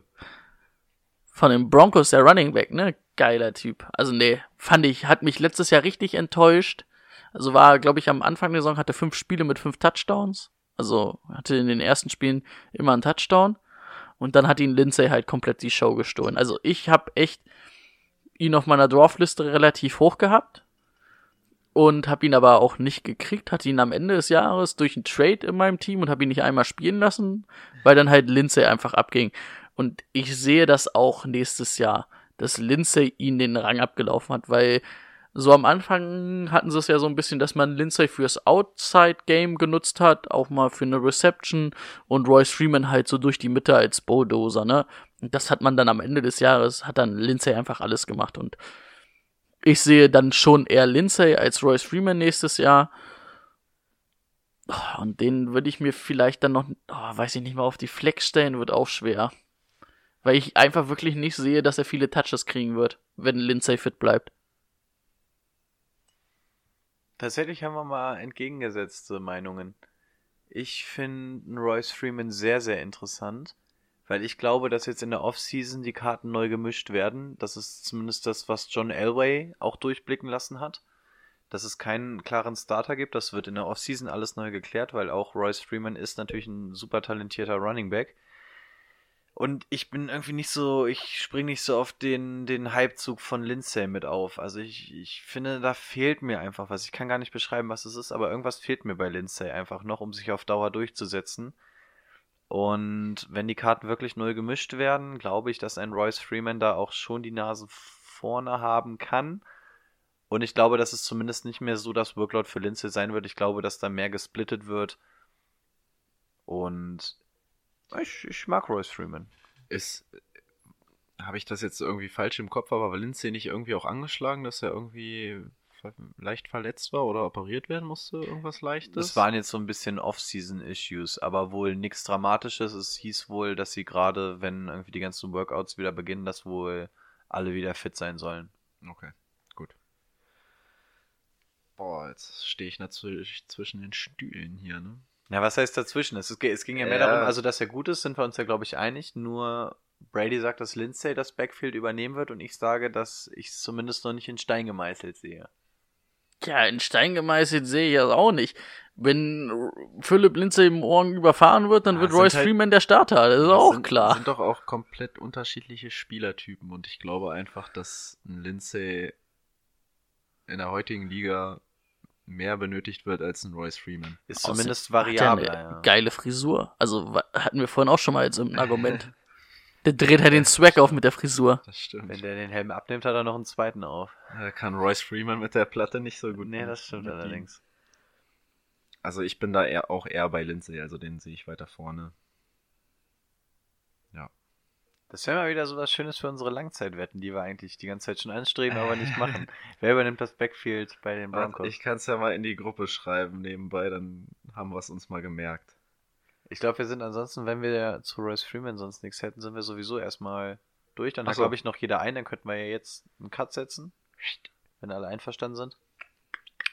Von den Broncos der Running Back, ne? Geiler Typ. Also nee, fand ich, hat mich letztes Jahr richtig enttäuscht. Also war, glaube ich, am Anfang der Saison hatte fünf Spiele mit fünf Touchdowns. Also hatte in den ersten Spielen immer einen Touchdown. Und dann hat ihn Lindsay halt komplett die Show gestohlen. Also ich habe echt ihn auf meiner Draft-Liste relativ hoch gehabt. Und habe ihn aber auch nicht gekriegt. Hatte ihn am Ende des Jahres durch einen Trade in meinem Team und habe ihn nicht einmal spielen lassen, weil dann halt Lindsay einfach abging. Und ich sehe das auch nächstes Jahr, dass Lindsay ihn den Rang abgelaufen hat, weil so am Anfang hatten sie es ja so ein bisschen, dass man Lindsay fürs Outside-Game genutzt hat, auch mal für eine Reception und Royce Freeman halt so durch die Mitte als Bulldozer, ne? Und das hat man dann am Ende des Jahres, hat dann Lindsay einfach alles gemacht und ich sehe dann schon eher Lindsay als Royce Freeman nächstes Jahr. Oh, Und den würde ich mir vielleicht dann noch, oh, weiß ich nicht mal, auf die Flex stellen, wird auch schwer. Weil ich einfach wirklich nicht sehe, dass er viele Touches kriegen wird, wenn Lindsay fit bleibt. Tatsächlich haben wir mal entgegengesetzte Meinungen. Ich finde Royce Freeman sehr, sehr interessant, weil ich glaube, dass jetzt in der Offseason die Karten neu gemischt werden. Das ist zumindest das, was John Elway auch durchblicken lassen hat. Dass es keinen klaren Starter gibt. Das wird in der Offseason alles neu geklärt, weil auch Royce Freeman ist natürlich ein super talentierter Running Back. Und ich bin irgendwie nicht so, ich spring nicht so auf den, den Hypezug von Lindsay mit auf. Also ich, ich finde, da fehlt mir einfach was. Ich kann gar nicht beschreiben, was es ist, aber irgendwas fehlt mir bei Lindsay einfach noch, um sich auf Dauer durchzusetzen. Und wenn die Karten wirklich neu gemischt werden, glaube ich, dass ein Royce Freeman da auch schon die Nase vorne haben kann. Und ich glaube, dass es zumindest nicht mehr so das Workload für Lindsay sein wird. Ich glaube, dass da mehr gesplittet wird. Und ich, ich mag Royce Freeman. Ist. Habe ich das jetzt irgendwie falsch im Kopf, aber war Lindsay nicht irgendwie auch angeschlagen, dass er irgendwie leicht verletzt war oder operiert werden musste? Irgendwas Leichtes? Das waren jetzt so ein bisschen Off-Season-Issues, aber wohl nichts Dramatisches. Es hieß wohl, dass sie gerade, wenn irgendwie die ganzen Workouts wieder beginnen, dass wohl alle wieder fit sein sollen. Okay, gut. Boah, jetzt stehe ich natürlich zwischen den Stühlen hier, ne? Ja, was heißt dazwischen? Es, es ging ja mehr Ja. darum, also dass er gut ist, sind wir uns ja, glaube ich, einig. Nur Brady sagt, dass Lindsay das Backfield übernehmen wird und ich sage, dass ich es zumindest noch nicht in Stein gemeißelt sehe. Ja, in Stein gemeißelt sehe ich das auch nicht. Wenn Philipp Lindsay morgen überfahren wird, dann Ja, wird Royce halt- Freeman der Starter. Das ist Das auch sind, klar. sind doch auch komplett unterschiedliche Spielertypen und ich glaube einfach, dass ein Lindsay in der heutigen Liga mehr benötigt wird als ein Royce Freeman. Ist zumindest Hat ja. Geile Frisur. Also hatten wir vorhin auch schon mal als ein Argument. Der dreht halt den Swag auf mit der Frisur. Das stimmt. Wenn der den Helm abnimmt, hat er noch einen zweiten auf. Da kann Royce Freeman mit der Platte nicht so gut. Nee, das stimmt allerdings. Also ich bin da eher, auch eher bei Lindsay, also den sehe ich weiter vorne. Das wäre mal wieder so was Schönes für unsere Langzeitwetten, die wir eigentlich die ganze Zeit schon anstreben, aber nicht machen. Wer übernimmt das Backfield bei den Broncos? Ich kann es ja mal in die Gruppe schreiben nebenbei, dann haben wir es uns mal gemerkt. Ich glaube, wir sind ansonsten, wenn wir zu Royce Freeman sonst nichts hätten, sind wir sowieso erstmal durch. Dann Ach hat, so. glaube ich, noch jeder ein. Dann könnten wir ja jetzt einen Cut setzen. Wenn alle einverstanden sind.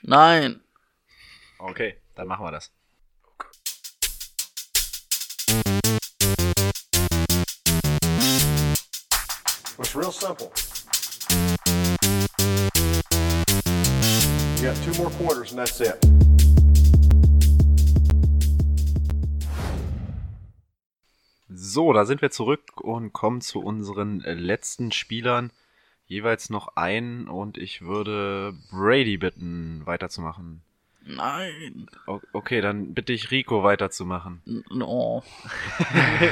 Nein. Okay, dann machen wir das. It's real simple. You got two more quarters and that's it. So, da sind wir zurück und kommen zu unseren letzten Spielern. Jeweils noch einen und ich würde Brady bitten, weiterzumachen. Nein. O okay, dann bitte ich Rico weiterzumachen. No.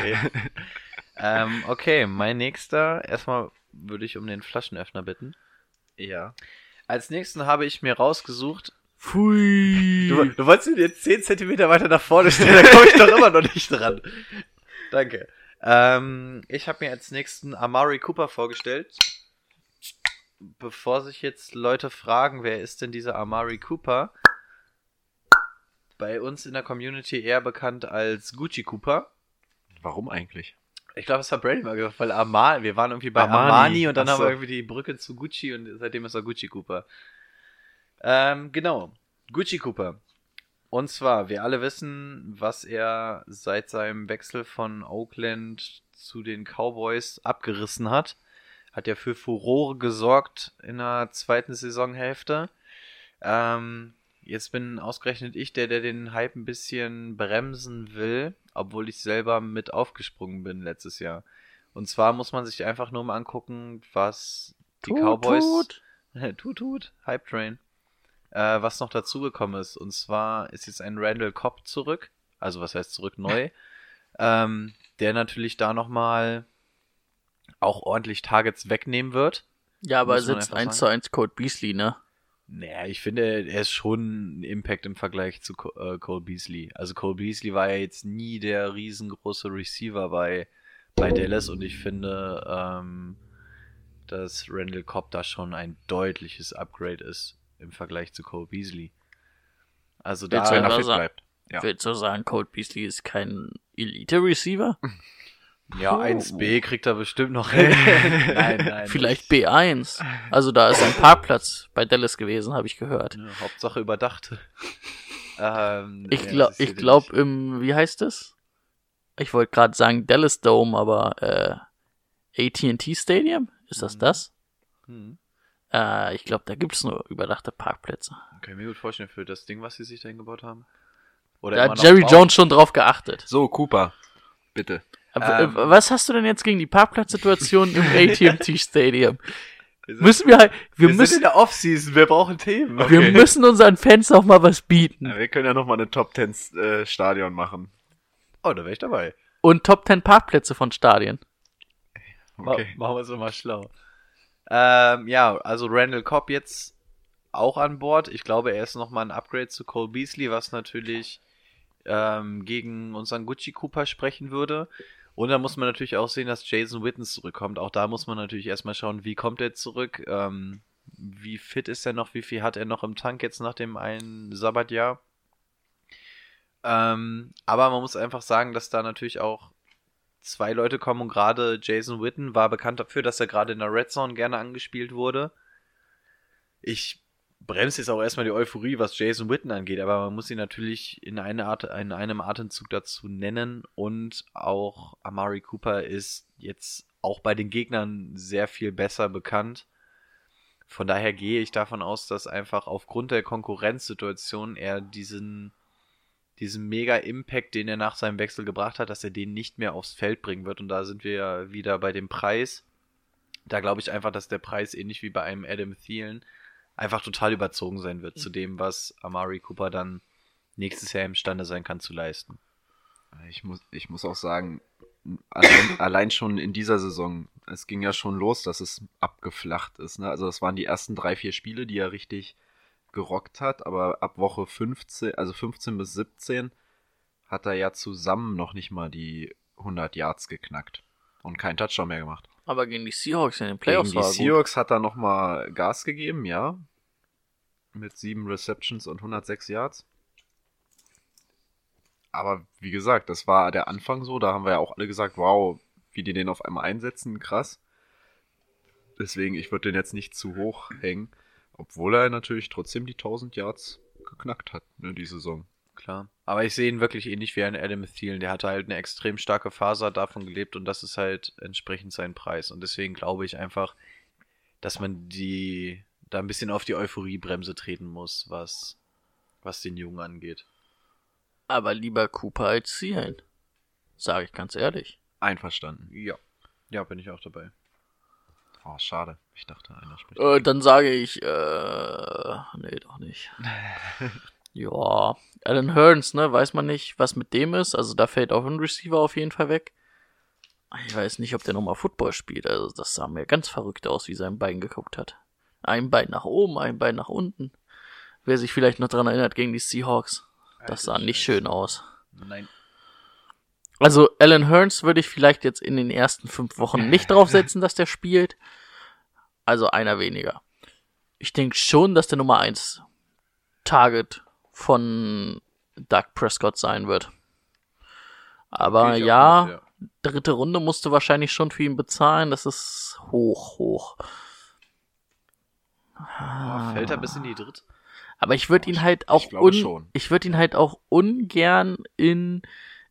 ähm, okay, mein nächster. Erstmal würde ich um den Flaschenöffner bitten. Ja. Als nächsten habe ich mir rausgesucht. Pfui. Du, du wolltest ihn jetzt 10 cm weiter nach vorne stellen, da komme ich doch immer noch nicht dran. Danke. Ähm, ich habe mir als nächsten Amari Cooper vorgestellt. bevor sich jetzt Leute fragen, wer ist denn dieser Amari Cooper? Bei uns in der Community eher bekannt als Gucci Cooper. Warum eigentlich? Ich glaube, es hat Brady mal gesagt, weil Armani, wir waren irgendwie bei Armani, Armani, und dann haben wir irgendwie die Brücke zu Gucci und seitdem ist er Gucci Cooper. Ähm, genau. Gucci Cooper. Und zwar, wir alle wissen, was er seit seinem Wechsel von Oakland zu den Cowboys abgerissen hat. Hat ja für Furore gesorgt in der zweiten Saisonhälfte. Ähm, jetzt bin ausgerechnet ich der, der den Hype ein bisschen bremsen will, obwohl ich selber mit aufgesprungen bin letztes Jahr. Und zwar muss man sich einfach nur mal angucken, was die Tut, Cowboys. tut. tut, tut. Hype Train. Äh, was noch dazugekommen ist. Und zwar ist jetzt ein Randall Cobb zurück. Also, was heißt zurück neu? ähm, der natürlich da nochmal auch ordentlich Targets wegnehmen wird. Ja, aber er sitzt einfach 1 zu 1 Code Beasley, ne? Naja, ich finde, er ist schon ein Impact im Vergleich zu äh, Cole Beasley. Also Cole Beasley war ja jetzt nie der riesengroße Receiver bei, bei Dallas und ich finde, ähm, dass Randall Cobb da schon ein deutliches Upgrade ist im Vergleich zu Cole Beasley. Also da, Willst er etwa fit bleibt. Ja. Willst du sagen, Code Beasley ist kein Elite-Receiver? ja, Oh. 1B kriegt er bestimmt noch hin. nein, nein. Vielleicht B1. Also da ist ein Parkplatz bei Dallas gewesen, habe ich gehört. Ja, Hauptsache überdachte. ähm, Ich glaube, ich nicht- im, wie heißt es? Ich wollte gerade sagen Dallas Dome, aber äh, AT&T Stadium, ist das Mhm. das? Hm. Äh, ich glaube, da gibt's nur überdachte Parkplätze. Kann ich mir gut vorstellen für das Ding, was sie sich da hingebaut haben. Oder Da hat noch Jerry bauen. Jones schon drauf geachtet. So, Cooper. Bitte. Aber, Ähm. äh, was hast du denn jetzt gegen die Parkplatzsituation im AT&T Stadium? Wir sind- Müssen wir halt, wir, Wir, sind müssen, in der Offseason, wir brauchen Themen. wir Okay. müssen unseren Fans auch mal was bieten. Ja, wir können ja nochmal eine Top 10 äh, Stadion machen. Oh, da wäre ich dabei. Und Top 10 Parkplätze von Stadien. Okay. Ma machen wir es mal schlau. Ähm, ja, also Randall Cobb jetzt auch an Bord. Ich glaube, er ist nochmal ein Upgrade zu Cole Beasley, was natürlich ähm, gegen unseren Gucci Cooper sprechen würde. Und dann muss man natürlich auch sehen, dass Jason Witten zurückkommt. Auch da muss man natürlich erstmal schauen, wie kommt er zurück, ähm, wie fit ist er noch, wie viel hat er noch im Tank jetzt nach dem einen Sabbatjahr. Ähm, aber man muss einfach sagen, dass da natürlich auch zwei Leute kommen und gerade Jason Witten war bekannt dafür, dass er gerade in der Red Zone gerne angespielt wurde. Ich bremse jetzt auch erstmal die Euphorie, was Jason Witten angeht, aber man muss ihn natürlich in, eine Art, in einem Atemzug dazu nennen und auch Amari Cooper ist jetzt auch bei den Gegnern sehr viel besser bekannt. Von daher gehe ich davon aus, dass einfach aufgrund der Konkurrenzsituation er diesen diesen mega Impact, den er nach seinem Wechsel gebracht hat, dass er den nicht mehr aufs Feld bringen wird. Und da sind wir ja wieder bei dem Preis. Da glaube ich einfach, dass der Preis ähnlich wie bei einem Adam Thielen einfach total überzogen sein wird zu dem, was Amari Cooper dann nächstes Jahr imstande sein kann zu leisten. Ich muss, ich muss auch sagen, allein, allein schon in dieser Saison, es ging ja schon los, dass es abgeflacht ist. Ne? Also das waren die ersten drei, vier Spiele, die er richtig gerockt hat, aber ab Woche 15, also 15 bis 17, hat er ja zusammen noch nicht mal die 100 Yards geknackt und keinen Touchdown mehr gemacht. Aber gegen die Seahawks in den Gegen Playoffs die war er gut. Seahawks hat er noch mal Gas gegeben, ja. Mit sieben Receptions und 106 Yards. Aber wie gesagt, das war der Anfang so. Da haben wir ja auch alle gesagt, wow, wie die den auf einmal einsetzen, krass. Deswegen, ich würde den jetzt nicht zu hoch hängen. Obwohl er natürlich trotzdem die 1000 Yards geknackt hat, ne, die Saison. Klar. Aber ich sehe ihn wirklich ähnlich wie ein Adam Thielen. Der hatte halt eine extrem starke Phase, hat davon gelebt und das ist halt entsprechend sein Preis. Und deswegen glaube ich einfach, dass man die da ein bisschen auf die Euphoriebremse treten muss, was, was den Jungen angeht. Aber lieber Cooper als Thielen. Sage ich ganz ehrlich. Einverstanden. Ja. Ja, bin ich auch dabei. Oh, schade. Ich dachte, einer spricht. Äh, dann sage ich, äh, nee, doch nicht. ja, Alan Hearns, ne, weiß man nicht, was mit dem ist. Also da fällt auch ein Receiver auf jeden Fall weg. Ich weiß nicht, ob der nochmal Football spielt. Also das sah mir ganz verrückt aus, wie sein Bein geguckt hat. Ein Bein nach oben, ein Bein nach unten. Wer sich vielleicht noch dran erinnert gegen die Seahawks. Das sah nicht schön aus. Nein. Also Alan Hearns würde ich vielleicht jetzt in den ersten fünf Wochen nicht draufsetzen, dass der spielt. Also einer weniger. Ich denke schon, dass der Nummer 1 Target von Doug Prescott sein wird. Aber ich ja, mit, dritte Runde musst du wahrscheinlich schon für ihn bezahlen. Das ist hoch, hoch. Ah, Fällt er bis in die dritte? Aber ich würde ihn halt auch un schon. ich würde ihn halt auch ungern in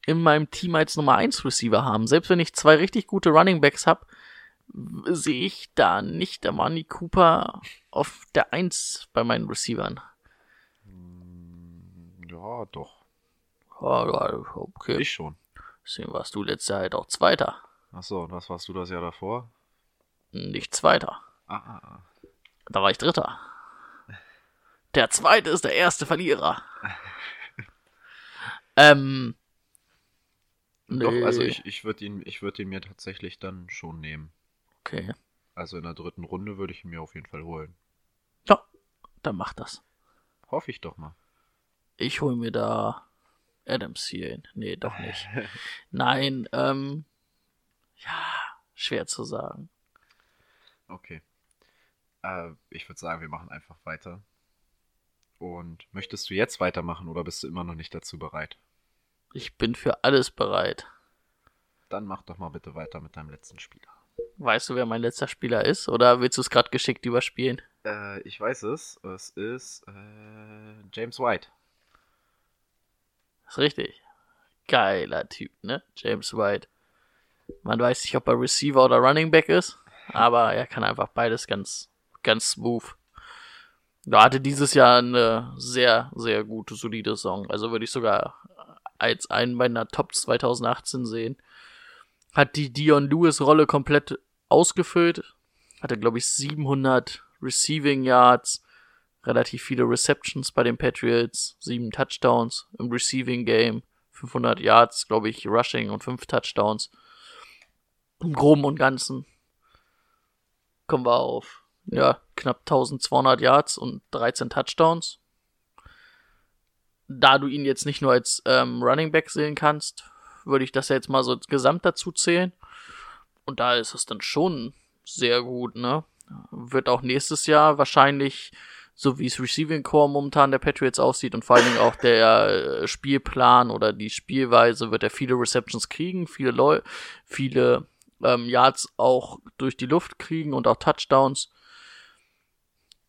in meinem Team als Nummer 1 Receiver haben. Selbst wenn ich zwei richtig gute Running Backs habe, sehe ich da nicht Amani Cooper auf der 1 bei meinen Receivern. Ja, doch. Ja, ja, okay. Ich schon. Deswegen warst du letztes Jahr halt auch Zweiter. Achso, und was warst du das Jahr davor? Nicht Zweiter. Ah, ah, ah. Da war ich Dritter. Der Zweite ist der erste Verlierer. ähm. Doch, nee. also ich, ich würde ihn, ich würd ihn mir tatsächlich dann schon nehmen. Okay. Also in der dritten Runde würde ich ihn mir auf jeden Fall holen. Ja, dann mach das. Hoffe ich doch mal. Ich hol mir da Adams hier hin. Nee, doch nicht. Nein, ähm. Ja, schwer zu sagen. Okay. Äh, ich würde sagen, wir machen einfach weiter. Und möchtest du jetzt weitermachen oder bist du immer noch nicht dazu bereit? Ich bin für alles bereit. Dann mach doch mal bitte weiter mit deinem letzten Spieler. Weißt du, wer mein letzter Spieler ist? Oder willst du es gerade geschickt überspielen? Äh, ich weiß es. Es ist äh, James White. Ist richtig. Geiler Typ, ne? James White. Man weiß nicht, ob er Receiver oder Running Back ist, aber er kann einfach beides ganz, ganz smooth. Er hatte dieses Jahr eine sehr, sehr gute, solide Song. Also würde ich sogar als einen meiner Tops 2018 sehen. Hat die Dion Lewis Rolle komplett ausgefüllt. Hatte, glaube ich, 700 Receiving Yards, relativ viele Receptions bei den Patriots, sieben Touchdowns im Receiving Game, 500 Yards, glaube ich, Rushing und fünf Touchdowns. Im Groben und Ganzen kommen wir auf ja, knapp 1200 Yards und 13 Touchdowns. Da du ihn jetzt nicht nur als ähm, Running Back sehen kannst, würde ich das jetzt mal so insgesamt dazu zählen. Und da ist es dann schon sehr gut, ne? Wird auch nächstes Jahr wahrscheinlich, so wie es Receiving Core momentan der Patriots aussieht und vor allen Dingen auch der äh, Spielplan oder die Spielweise, wird er viele Receptions kriegen, viele Leu viele ähm, Yards auch durch die Luft kriegen und auch Touchdowns.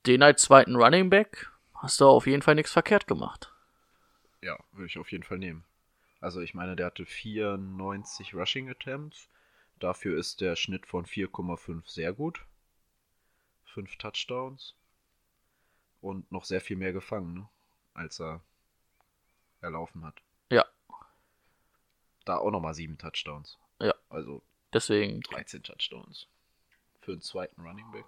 Den als zweiten Running Back hast du auf jeden Fall nichts verkehrt gemacht. Ja, würde ich auf jeden Fall nehmen. Also ich meine, der hatte 94 Rushing Attempts. Dafür ist der Schnitt von 4,5 sehr gut. Fünf Touchdowns. Und noch sehr viel mehr gefangen, ne? als er erlaufen hat. Ja. Da auch nochmal sieben Touchdowns. Ja. Also Deswegen 13 Touchdowns. Für einen zweiten Running Back.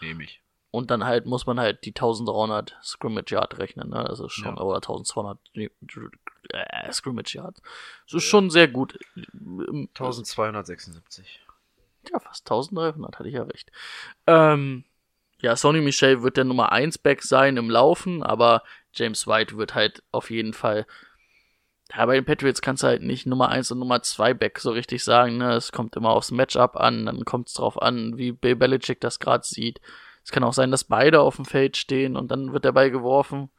Nehme ich. Und dann halt muss man halt die 1300 Scrimmage Yard rechnen, ne? Das ist schon, Ja. oder 1200 äh, Scrimmage Yard. Das ist schon sehr gut. Ähm, 1276. Ja, fast 1300, hatte ich ja recht. Ähm, ja, Sonny Michel wird der Nummer 1 Back sein im Laufen, aber James White wird halt auf jeden Fall. Ja, bei den Patriots kannst du halt nicht Nummer 1 und Nummer 2 Back so richtig sagen, ne? Es kommt immer aufs Matchup an, dann kommt es drauf an, wie Bill Belichick das gerade sieht. Es kann auch sein, dass beide auf dem Feld stehen und dann wird der Ball geworfen.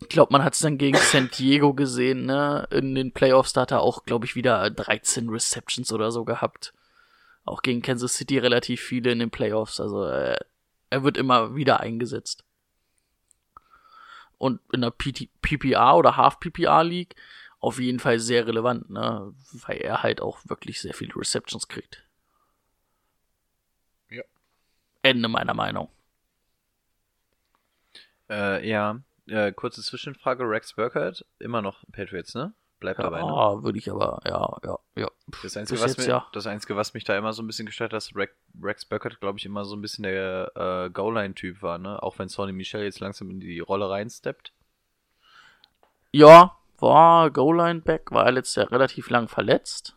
Ich glaube, man hat es dann gegen San Diego gesehen, ne? In den Playoffs da hat er auch, glaube ich, wieder 13 Receptions oder so gehabt. Auch gegen Kansas City relativ viele in den Playoffs. Also äh, er wird immer wieder eingesetzt. Und in der PPR oder Half PPR League auf jeden Fall sehr relevant, ne? Weil er halt auch wirklich sehr viele Receptions kriegt. Ja. Ende meiner Meinung. Äh, ja. Äh, kurze Zwischenfrage: Rex Burkhardt, immer noch Patriots, ne? Bleibt dabei, ne? Ja, würde ich aber, ja, ja, ja. Das Einzige, was jetzt mir, ja. das Einzige, was mich da immer so ein bisschen gestört hat, dass Rex, Rex Burkhardt, glaube ich, immer so ein bisschen der äh, Goal-Line-Typ war, ne? Auch wenn Sonny Michel jetzt langsam in die Rolle reinsteppt. Ja, war Goal-Line-Back, war er letztes Jahr relativ lang verletzt.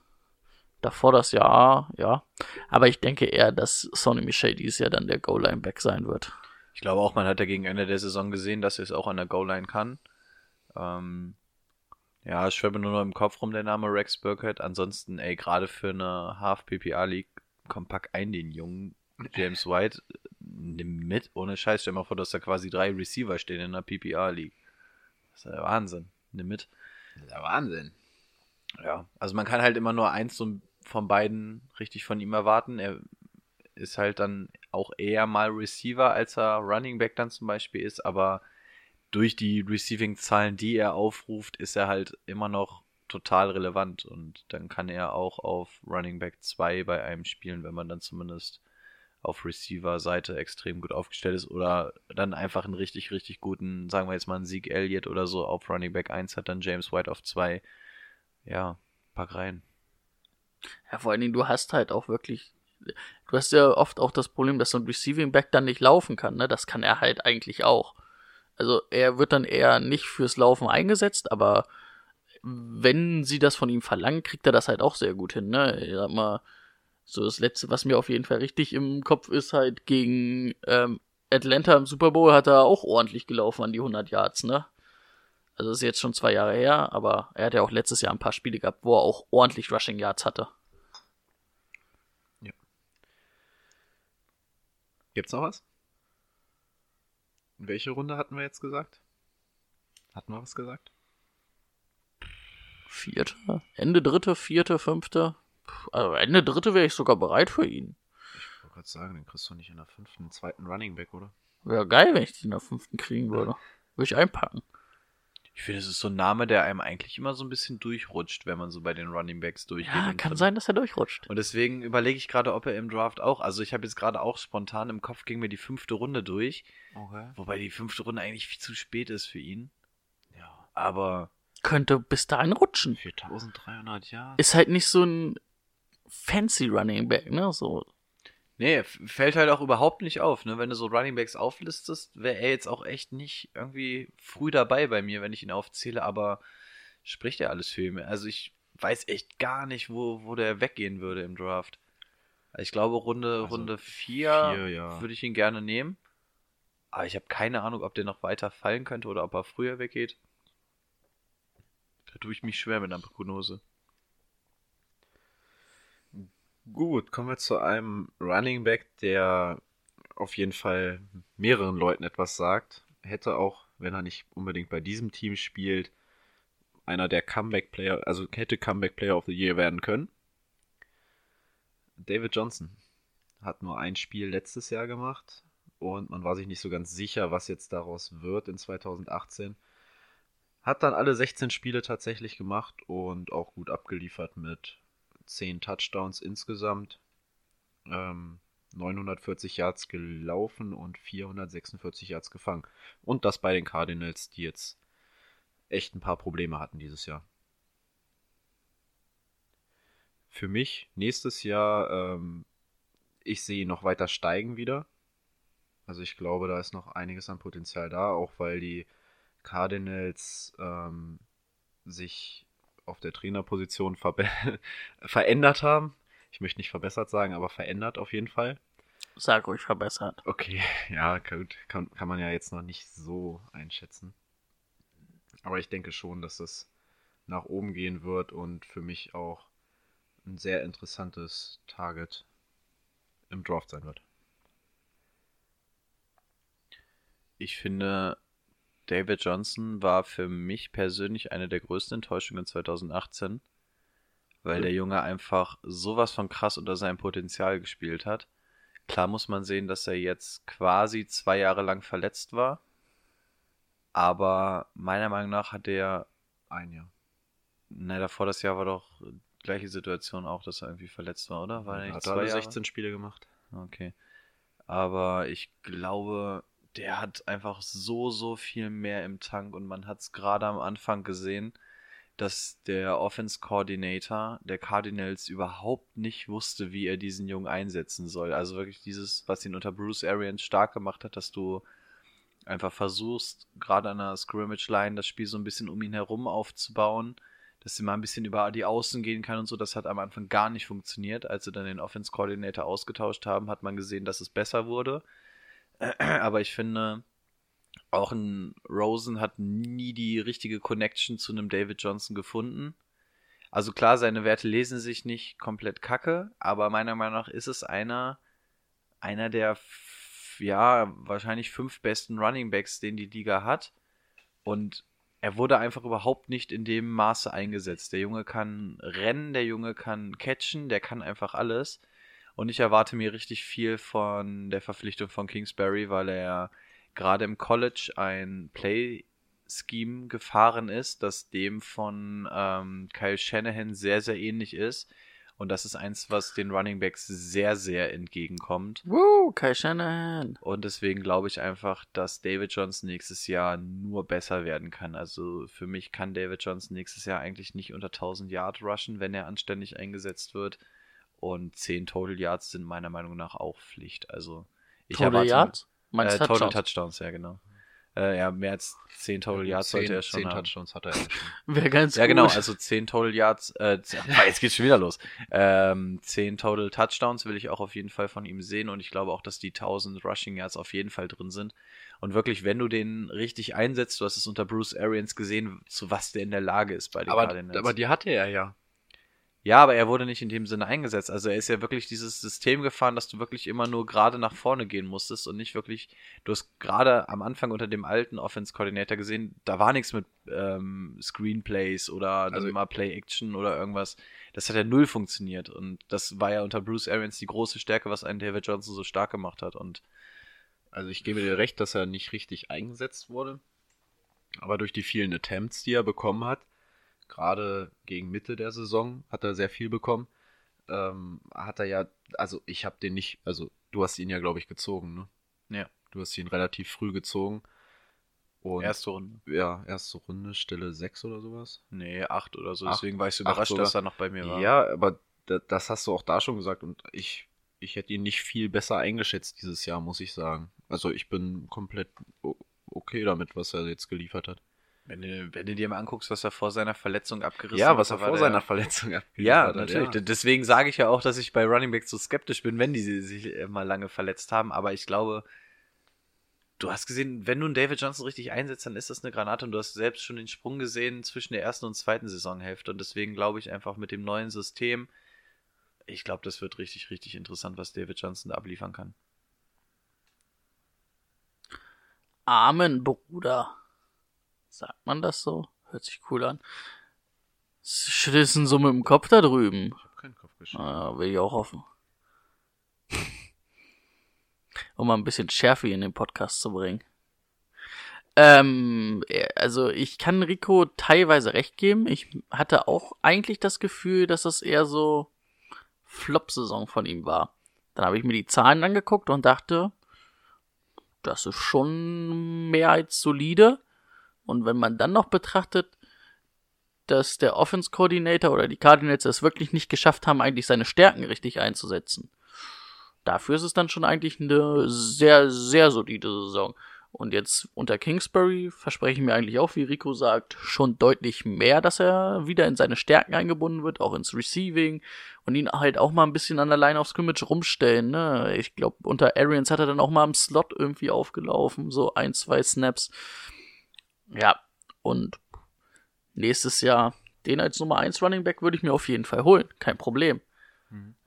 Davor das Jahr, ja. Aber ich denke eher, dass Sonny Michel dieses Jahr dann der Goal-Line-Back sein wird. Ich glaube auch, man hat ja gegen Ende der Saison gesehen, dass er es auch an der Goal-Line kann. Ähm, ja, es schwirrt mir nur noch im Kopf rum der Name Rex Burkhardt. Ansonsten, ey, gerade für eine Half-PPA-League, komm, pack ein den Jungen James White, nimm mit, ohne Scheiß. Stell dir mal vor, dass da quasi drei Receiver stehen in der PPR-League. Das ist ja der Wahnsinn. Nimm mit. Das ist der Wahnsinn. Ja, also man kann halt immer nur eins so von beiden richtig von ihm erwarten. Er ist halt dann auch eher mal Receiver, als er Running Back dann zum Beispiel ist, aber durch die Receiving-Zahlen, die er aufruft, ist er halt immer noch total relevant und dann kann er auch auf Running Back 2 bei einem spielen, wenn man dann zumindest auf Receiver-Seite extrem gut aufgestellt ist oder dann einfach einen richtig, richtig guten, sagen wir jetzt mal einen Sieg Elliott oder so auf Running Back 1 hat, dann James White auf 2. Ja, pack rein. Ja, vor allen Dingen, du hast halt auch wirklich. Du hast ja oft auch das Problem, dass so ein Receiving Back dann nicht laufen kann, ne? Das kann er halt eigentlich auch. Also er wird dann eher nicht fürs Laufen eingesetzt, aber wenn sie das von ihm verlangen, kriegt er das halt auch sehr gut hin, ne? Ich sag mal, so das letzte, was mir auf jeden Fall richtig im Kopf ist, halt gegen ähm, Atlanta im Super Bowl hat er auch ordentlich gelaufen an die 100 Yards, ne? Also das ist jetzt schon zwei Jahre her, aber er hat ja auch letztes Jahr ein paar Spiele gehabt, wo er auch ordentlich Rushing Yards hatte. Gibt's noch was? Welche Runde hatten wir jetzt gesagt? Hatten wir was gesagt? Vierte? Ende dritte, vierte, fünfte? Also Ende dritte wäre ich sogar bereit für ihn. Ich wollte gerade sagen, den kriegst du nicht in der fünften, zweiten Running Back, oder? Wäre geil, wenn ich die in der fünften kriegen würde. Würde ich einpacken. Ich finde, es ist so ein Name, der einem eigentlich immer so ein bisschen durchrutscht, wenn man so bei den Running Backs durchgeht. Ja, kann von- sein, dass er durchrutscht. Und deswegen überlege ich gerade, ob er im Draft auch. Also ich habe jetzt gerade auch spontan im Kopf ging mir die fünfte Runde durch, Okay. wobei die fünfte Runde eigentlich viel zu spät ist für ihn. Ja. Aber Könnte bis dahin rutschen. 4300 Jahre. Ist halt nicht so ein fancy Running Back, ne? So. Nee, fällt halt auch überhaupt nicht auf. Ne? Wenn du so Running Backs auflistest, wäre er jetzt auch echt nicht irgendwie früh dabei bei mir, wenn ich ihn aufzähle. Aber spricht ja alles für ihn. Also ich weiß echt gar nicht, wo, wo der weggehen würde im Draft. Ich glaube, Runde, Also Runde 4 vier, ja. würde ich ihn gerne nehmen. Aber ich habe keine Ahnung, ob der noch weiter fallen könnte oder ob er früher weggeht. Da tue ich mich schwer mit einer Prognose. Gut, kommen wir zu einem Running Back, der auf jeden Fall mehreren Leuten etwas sagt. Hätte auch, wenn er nicht unbedingt bei diesem Team spielt, einer der Comeback-Player, also hätte Comeback-Player of the Year werden können. David Johnson hat nur ein Spiel letztes Jahr gemacht und man war sich nicht so ganz sicher, was jetzt daraus wird in 2018. Hat dann alle 16 Spiele tatsächlich gemacht und auch gut abgeliefert mit 10 Touchdowns insgesamt, ähm, 940 Yards gelaufen und 446 Yards gefangen. Und das bei den Cardinals, die jetzt echt ein paar Probleme hatten dieses Jahr. Für mich nächstes Jahr, ähm, ich sehe ihn noch weiter steigen wieder. Also ich glaube, da ist noch einiges an Potenzial da, auch weil die Cardinals ähm, sich auf der Trainerposition verändert haben. Ich möchte nicht verbessert sagen, aber verändert auf jeden Fall. Sag ruhig verbessert. Okay, ja, gut, kann, kann man ja jetzt noch nicht so einschätzen. Aber ich denke schon, dass es nach oben gehen wird und für mich auch ein sehr interessantes Target im Draft sein wird. Ich finde, David Johnson war für mich persönlich eine der größten Enttäuschungen 2018, weil der Junge einfach sowas von krass unter seinem Potenzial gespielt hat. Klar muss man sehen, dass er jetzt quasi zwei Jahre lang verletzt war, aber meiner Meinung nach hat er, Ein Jahr. na davor das Jahr war doch gleiche Situation auch, dass er irgendwie verletzt war, oder? War er Er nicht hat zwei alle Jahre? 16 Spiele gemacht. Okay. Aber ich glaube, der hat einfach so, so viel mehr im Tank und man hat es gerade am Anfang gesehen, dass der Offense Coordinator der Cardinals überhaupt nicht wusste, wie er diesen Jungen einsetzen soll. Also wirklich dieses, was ihn unter Bruce Arians stark gemacht hat, dass du einfach versuchst, gerade an der Scrimmage-Line das Spiel so ein bisschen um ihn herum aufzubauen, dass sie mal ein bisschen über die Außen gehen kann und so. Das hat am Anfang gar nicht funktioniert. Als sie dann den Offense Coordinator ausgetauscht haben, hat man gesehen, dass es besser wurde. Aber ich finde, auch ein Rosen hat nie die richtige Connection zu einem David Johnson gefunden. Also klar, seine Werte lesen sich nicht komplett kacke, aber meiner Meinung nach ist es einer, einer der, ja, wahrscheinlich fünf besten Running Backs, den die Liga hat. Und er wurde einfach überhaupt nicht in dem Maße eingesetzt. Der Junge kann rennen, der Junge kann catchen, der kann einfach alles. Und ich erwarte mir richtig viel von der Verpflichtung von Kingsbury, weil er gerade im College ein Play-Scheme gefahren ist, das dem von ähm, Kyle Shanahan sehr, sehr ähnlich ist. Und das ist eins, was den Running Backs sehr, sehr entgegenkommt. Woo, Kai Shanahan. Und deswegen glaube ich einfach, dass David Johnson nächstes Jahr nur besser werden kann. Also für mich kann David Johnson nächstes Jahr eigentlich nicht unter 1000 Yard rushen, wenn er anständig eingesetzt wird. Und 10 Total Yards sind meiner Meinung nach auch Pflicht. Also ich Total erwarte Yards? Meinst äh, du Total Touchdowns? Touchdowns, ja genau. Äh, ja, mehr als 10 Total Yards sollte er schon zehn haben. Touchdowns hat er schon. Wäre ganz Ja, gut. genau, also 10 Total Yards, äh, jetzt geht's schon wieder los. Ähm, 10 Total Touchdowns will ich auch auf jeden Fall von ihm sehen und ich glaube auch, dass die 1000 Rushing Yards auf jeden Fall drin sind. Und wirklich, wenn du den richtig einsetzt, du hast es unter Bruce Arians gesehen, zu was der in der Lage ist bei den Aber, Cardinals. aber die hatte er ja. Ja, aber er wurde nicht in dem Sinne eingesetzt. Also er ist ja wirklich dieses System gefahren, dass du wirklich immer nur gerade nach vorne gehen musstest und nicht wirklich, du hast gerade am Anfang unter dem alten Offense-Coordinator gesehen, da war nichts mit ähm, Screenplays oder Also- also, mal Play-Action oder irgendwas. Das hat ja null funktioniert und das war ja unter Bruce Arians die große Stärke, was einen David Johnson so stark gemacht hat und Also ich gebe dir recht, dass er nicht richtig eingesetzt wurde. Aber durch die vielen Attempts, die er bekommen hat, gerade gegen Mitte der Saison, hat er sehr viel bekommen. Ähm, hat er ja, also ich habe den nicht, also du hast ihn ja, glaube ich, gezogen, ne? Ja. Du hast ihn relativ früh gezogen. Und erste Runde. ja, erste Runde, Stelle 6 oder sowas. Nee, acht oder so. Acht- Deswegen war ich so überrascht, dass er noch bei mir war. Ja, aber da, das hast du auch da schon gesagt und ich, ich hätte ihn nicht viel besser eingeschätzt dieses Jahr, muss ich sagen. Also ich bin komplett okay damit, was er jetzt geliefert hat. Wenn du, wenn du dir mal anguckst, was er vor seiner Verletzung abgerissen Ja, hat. was er vor der- seiner Verletzung abgeliefert Ja, hat. natürlich. Ja. D- Deswegen sage ich ja auch, dass ich bei Running Backs so skeptisch bin, wenn die sich äh, mal lange verletzt haben. Aber ich glaube, du hast gesehen, wenn du einen David Johnson richtig einsetzt, dann ist das eine Granate und du hast selbst schon den Sprung gesehen zwischen der ersten und zweiten Saisonhälfte. Und deswegen glaube ich einfach mit dem neuen System, ich glaube, das wird richtig, richtig interessant, was David Johnson da abliefern kann. Amen, Bruder. Sagt man das so? Hört sich cool an. Schüttelst so mit dem Kopf da drüben. Ich hab keinen Kopf geschüttelt. Ah, will ich auch hoffen. um mal ein bisschen Schärfe in den Podcast zu bringen. Ähm, äh, also ich kann Rico teilweise recht geben. Ich hatte auch eigentlich das Gefühl, dass das eher so Flop-Saison von ihm war. Dann habe ich mir die Zahlen angeguckt und dachte, das ist schon mehr als solide. Und wenn man dann noch betrachtet, dass der Offense Coordinator oder die Cardinals es wirklich nicht geschafft haben, eigentlich seine Stärken richtig einzusetzen. Dafür ist es dann schon eigentlich eine sehr, sehr solide Saison. Und jetzt unter Kingsbury verspreche ich mir eigentlich auch, wie Rico sagt, schon deutlich mehr, dass er wieder in seine Stärken eingebunden wird, auch ins Receiving und ihn halt auch mal ein bisschen an der Line of Scrimmage rumstellen. Ne? Ich glaube, unter Arians hat er dann auch mal im Slot irgendwie aufgelaufen, so ein, zwei Snaps. Ja, und nächstes Jahr den als Nummer 1 Running Back würde ich mir auf jeden Fall holen. Kein Problem.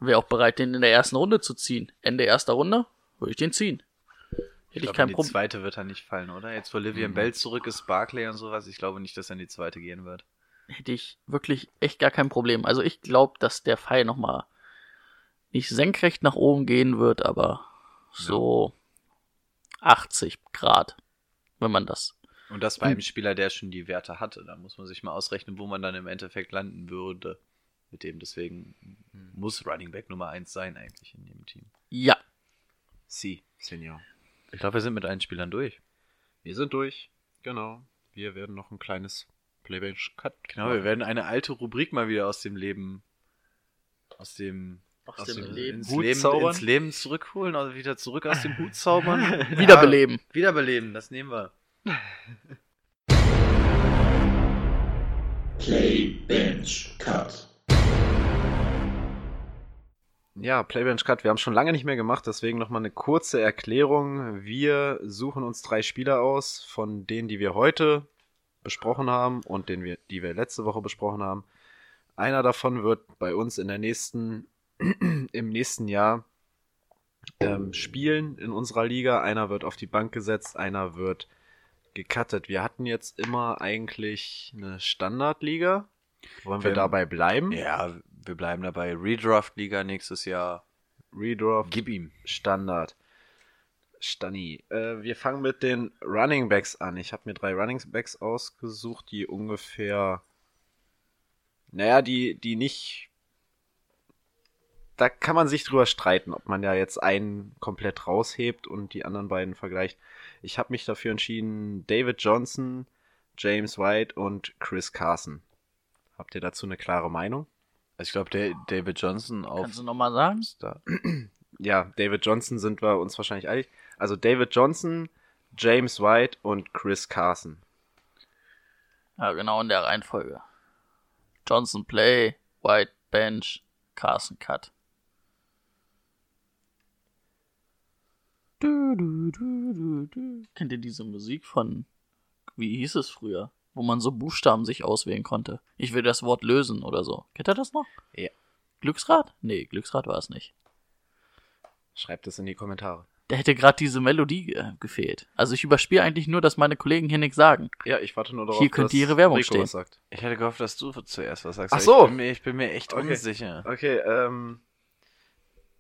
Wäre auch bereit, den in der ersten Runde zu ziehen. Ende erster Runde würde ich den ziehen. Hätte ich, glaub, kein in die Problem. zweite wird er nicht fallen, oder? Jetzt, wo Livian Mhm. Bell zurück ist, Barclay und sowas, ich glaube nicht, dass er in die zweite gehen wird. Hätte ich wirklich echt gar kein Problem. Also ich glaube, dass der Pfeil nochmal nicht senkrecht nach oben gehen wird, aber so 80 Grad, wenn man das. Und das bei einem Spieler, der schon die Werte hatte. Da muss man sich mal ausrechnen, wo man dann im Endeffekt landen würde. Mit dem, deswegen muss Running Back Nummer 1 sein eigentlich in dem Team. Ja, Sie, Senior. Ich glaube, wir sind mit allen Spielern durch. Wir sind durch. Genau. Wir werden noch ein kleines Playbench-Cut. Genau, wir werden eine alte Rubrik mal wieder aus dem Leben, aus dem, Aus dem Leben. ins, Hut Leben zaubern? ins Leben zurückholen, also wieder zurück aus dem Hut zaubern. wiederbeleben. Ja, wiederbeleben, das nehmen wir. Play, Bench, Cut. Ja, Playbench Cut, wir haben schon lange nicht mehr gemacht, deswegen nochmal eine kurze Erklärung. Wir suchen uns drei Spieler aus, von denen, die wir heute besprochen haben und den wir, die wir letzte Woche besprochen haben. Einer davon wird bei uns in der nächsten, im nächsten Jahr ähm, spielen in unserer Liga. Einer wird auf die Bank gesetzt, einer wird gecuttet. Wir hatten jetzt immer eigentlich eine Standardliga. Wollen wir Wir- dabei bleiben? Ja, wir bleiben dabei. Redraft-Liga nächstes Jahr. Redraft, Gib ihm. Standard. Stani. Äh, wir fangen mit den Running Backs an. Ich habe mir drei Running Backs ausgesucht, die ungefähr, naja, die, die nicht, da kann man sich drüber streiten, ob man ja jetzt einen komplett raushebt und die anderen beiden vergleicht. Ich habe mich dafür entschieden, David Johnson, James White und Chris Carson. Habt ihr dazu eine klare Meinung? Also ich glaube, David Johnson auf Kannst du nochmal sagen? Star. ja, David Johnson sind wir uns wahrscheinlich einig. Also David Johnson, James White und Chris Carson. Ja, genau in der Reihenfolge. Johnson Play, White Bench, Carson Cut. Du, du, du, du, du. Kennt ihr diese Musik von, wie hieß es früher? Wo man so Buchstaben sich auswählen konnte. Ich will das Wort lösen oder so. Kennt ihr das noch? Ja. Glücksrad? Nee, Glücksrad war es nicht. Schreibt es in die Kommentare. Da hätte gerade diese Melodie äh, gefehlt. Also ich überspiele eigentlich nur, dass meine Kollegen hier nichts sagen. Ja, ich warte nur darauf, Hier könnte ihre Werbung Rico stehen. was sagt. Ich hätte gehofft, dass du zuerst was sagst. Ach so. Ich bin mir, ich bin mir echt Okay. unsicher. Okay, ähm.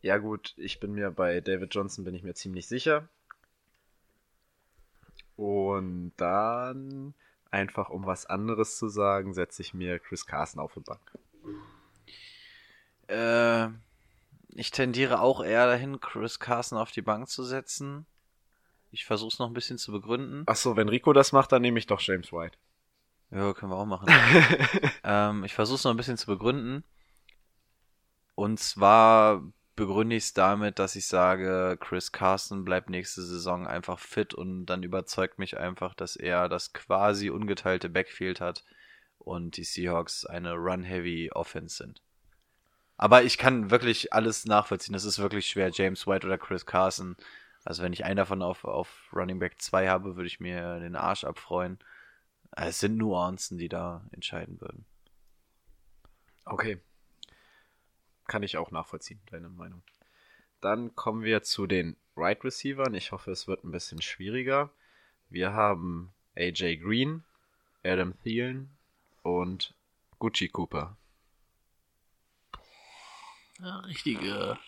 Ja gut, ich bin mir bei David Johnson bin ich mir ziemlich sicher. Und dann, einfach um was anderes zu sagen, setze ich mir Chris Carson auf die Bank. Äh, ich tendiere auch eher dahin, Chris Carson auf die Bank zu setzen. Ich versuche es noch ein bisschen zu begründen. Achso, wenn Rico das macht, dann nehme ich doch James White. Ja, können wir auch machen. ähm, ich versuche es noch ein bisschen zu begründen. Und zwar begründe ich es damit, dass ich sage, Chris Carson bleibt nächste Saison einfach fit und dann überzeugt mich einfach, dass er das quasi ungeteilte Backfield hat und die Seahawks eine Run-Heavy Offense sind. Aber ich kann wirklich alles nachvollziehen. Das ist wirklich schwer. James White oder Chris Carson. Also wenn ich einen davon auf, auf Running Back 2 habe, würde ich mir den Arsch abfreuen. Es sind Nuancen, die da entscheiden würden. Okay. Kann ich auch nachvollziehen, deine Meinung. Dann kommen wir zu den Right Receivern. Ich hoffe, es wird ein bisschen schwieriger. Wir haben AJ Green, Adam Thielen und Gucci Cooper. Ja, richtige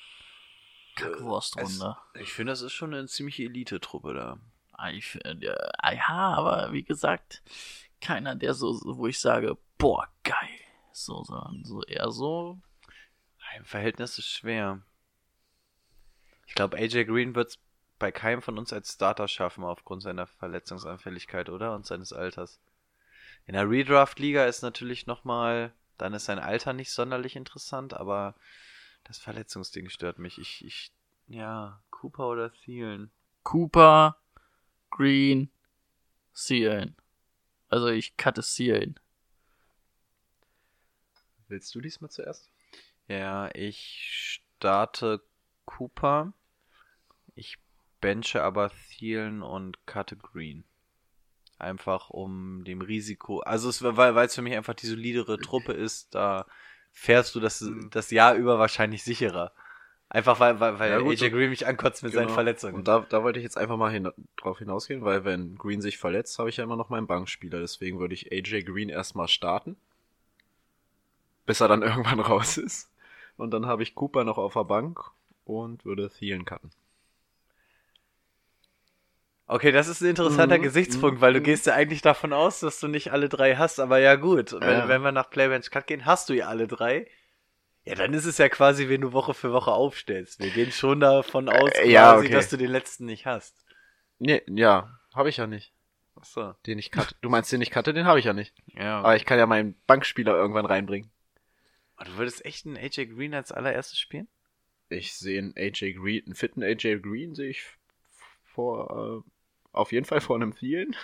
Kackwurstrunde. Ich finde, das ist schon eine ziemliche Elite-Truppe da. Ah, ich find, ja, ah, ja, aber wie gesagt, keiner, der so, so, wo ich sage, boah, geil. So, sondern so eher so, Im Verhältnis ist schwer. Ich glaube, AJ Green wird es bei keinem von uns als Starter schaffen aufgrund seiner Verletzungsanfälligkeit, oder? Und seines Alters. In der Redraft-Liga ist natürlich nochmal, dann ist sein Alter nicht sonderlich interessant, aber das Verletzungsding stört mich. Ich, ich, ja, Cooper oder Thielen. Cooper, Green, Sealen. Also ich cutte Sealen. Willst du diesmal zuerst? Ja, ich starte Cooper. Ich benche aber Thielen und cutte Green. Einfach um dem Risiko, also es, weil weil es für mich einfach die solidere Truppe ist, da fährst du das, Mhm. das Jahr über wahrscheinlich sicherer. Einfach weil, weil, weil Ja, gut, AJ Green mich ankotzt mit seinen Genau. Verletzungen. Und da, da wollte ich jetzt einfach mal hin, drauf hinausgehen, weil wenn Green sich verletzt, habe ich ja immer noch meinen Bankspieler. Deswegen würde ich AJ Green erstmal starten, bis er dann irgendwann raus ist. Und dann habe ich Cooper noch auf der Bank und würde Thielen cutten. Okay, das ist ein interessanter Mhm, Gesichtspunkt, weil du mhm. gehst ja eigentlich davon aus, dass du nicht alle drei hast, aber ja gut, wenn, Ja. wenn wir nach Playbench Cut gehen, hast du ja alle drei. Ja, dann ist es ja quasi, wenn du Woche für Woche aufstellst. Wir gehen schon davon aus, Äh, quasi, ja, okay. dass du den letzten nicht hast. Nee, ja, habe ich ja nicht. Achso. Den ich cutte. Du meinst, den ich cutte, den habe ich ja nicht. Ja. Aber ich kann ja meinen Bankspieler irgendwann reinbringen. Aber du würdest echt einen AJ Green als allererstes spielen? Ich sehe einen AJ Green, einen fitten AJ Green sehe ich vor, äh, auf jeden Fall vor einem Thielen.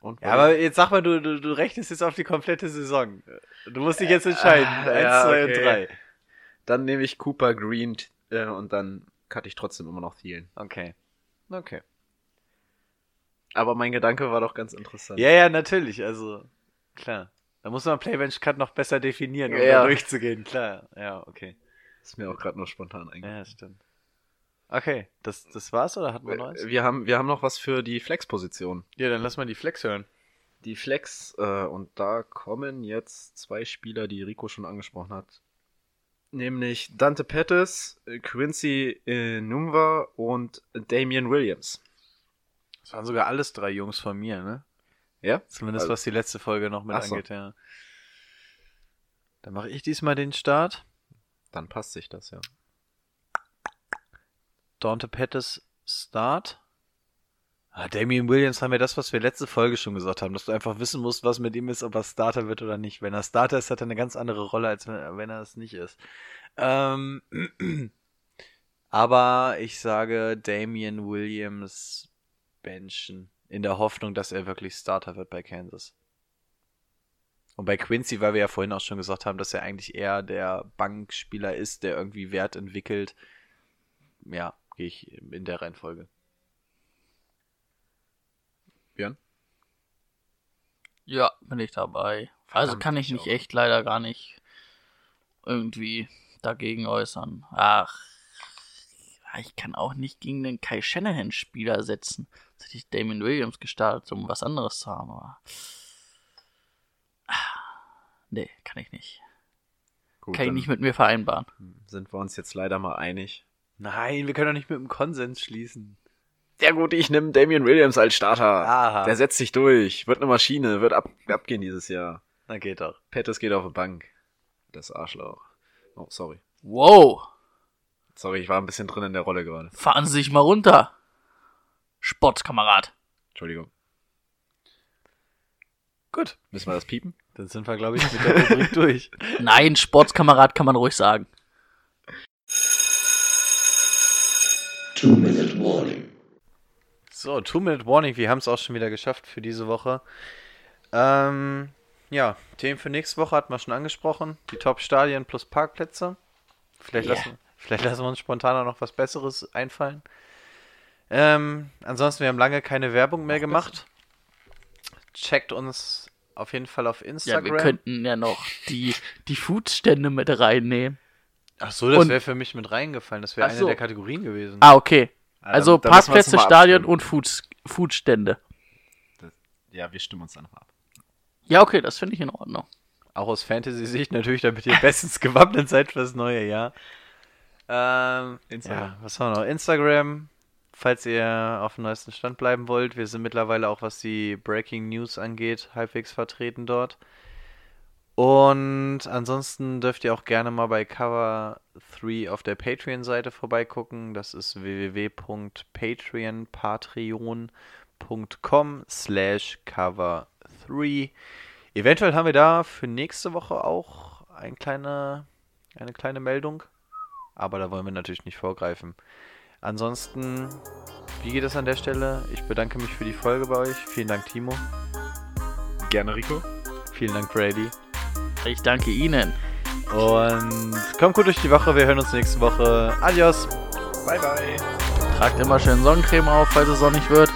Und Ja, aber jetzt sag mal, du, du, du rechnest jetzt auf die komplette Saison. Du musst dich jetzt entscheiden. Ah, Eins, ja, zwei okay. und drei. Dann nehme ich Cooper Green äh, und dann cutte ich trotzdem immer noch Thielen. Okay. Okay. Aber mein Gedanke war doch ganz interessant. Ja, ja, natürlich, also, klar. Da muss man Playbench Cut noch besser definieren, um Ja. da durchzugehen, klar. Ja, okay. Ist mir auch gerade nur spontan Ja, eingefallen. das stimmt. Okay, das, das war's oder hatten wir noch eins? Wir haben, wir haben noch was für die Flex-Position. Ja, dann lass mal die Flex hören. Die Flex, äh, und da kommen jetzt zwei Spieler, die Rico schon angesprochen hat. Nämlich Dante Pettis, äh, Quincy äh, Numva und Damian Williams. Das waren sogar alles drei Jungs von mir, ne? Ja? Zumindest Also- was die letzte Folge noch mit Ach so. angeht, ja. Dann mache ich diesmal den Start. Dann passt sich das, ja. Dante Pettis Start. Ah, Damian Williams haben wir das, was wir letzte Folge schon gesagt haben, dass du einfach wissen musst, was mit ihm ist, ob er Starter wird oder nicht. Wenn er Starter ist, hat er eine ganz andere Rolle, als wenn, wenn er es nicht ist. Ähm, aber ich sage Damian Williams benchen in der Hoffnung, dass er wirklich Starter wird bei Kansas. Und bei Quincy, weil wir ja vorhin auch schon gesagt haben, dass er eigentlich eher der Bankspieler ist, der irgendwie Wert entwickelt. Ja, gehe ich in der Reihenfolge. Björn? Ja, bin ich dabei. also Verdammt, kann ich ich mich auch. echt leider gar nicht irgendwie dagegen äußern. Ach, ich kann auch nicht gegen den Kai Shanahan-Spieler setzen. Jetzt hätte ich Damon Williams gestartet, um was anderes zu haben, aber. Ah, Nee, kann ich nicht. Gut, kann ich dann nicht mit mir vereinbaren. sind wir uns jetzt leider mal einig. Nein, wir können doch nicht mit dem Konsens schließen. Ja gut, ich nehme Damian Williams als Starter. Aha. Der setzt sich durch, wird eine Maschine, wird ab, abgehen dieses Jahr. Na geht doch. Pettis geht auf die Bank. Das Arschloch. Oh, sorry. Wow, Sorry, ich war ein bisschen drin in der Rolle gerade. fahren Sie sich mal runter. Sportskamerad. Entschuldigung. Gut. Müssen wir das piepen? Dann sind wir, glaube ich, mit der Rubrik durch. Nein, Sportskamerad kann man ruhig sagen. Two-Minute Warning. So, Two-Minute Warning. Wir haben es auch schon wieder geschafft für diese Woche. Ähm, ja, Themen für nächste Woche hatten wir schon angesprochen. Die Top-Stadien plus Parkplätze. Vielleicht, Yeah. lassen, vielleicht lassen wir uns spontaner noch was Besseres einfallen. Ähm, ansonsten, wir haben lange keine Werbung mehr gemacht. Checkt uns auf jeden Fall auf Ja, Instagram. wir könnten ja noch die, die Foodstände mit reinnehmen. Ach so, das wäre für mich mit reingefallen. Das wäre eine so. der Kategorien gewesen. Ah, okay. Ja, Also uns Parkplätze, Stadion und Food, Foodstände. Ja, wir stimmen uns dann noch ab. Ja, okay, das finde ich in Ordnung. Auch aus Fantasy-Sicht natürlich, damit ihr bestens gewappnet seid fürs neue Jahr. Ähm, Instagram. Ja, was haben wir noch? Instagram, falls ihr auf dem neuesten Stand bleiben wollt. Wir sind mittlerweile auch, was die Breaking News angeht, halbwegs vertreten dort. Und ansonsten dürft ihr auch gerne mal bei Cover 3 auf der Patreon-Seite vorbeigucken. Das ist www.patreon, patreon.com slash cover 3. Eventuell haben wir da für nächste Woche auch ein kleine, eine kleine Meldung. Aber da wollen wir natürlich nicht vorgreifen. Ansonsten, wie geht es an der Stelle? Ich bedanke mich für die Folge bei euch. Vielen Dank, Timo. Gerne, Rico. Vielen Dank, Brady. Ich danke Ihnen. Und kommt gut durch die Woche. Wir hören uns nächste Woche. Adios. Bye, bye. Tragt immer schön Sonnencreme auf, falls es sonnig wird.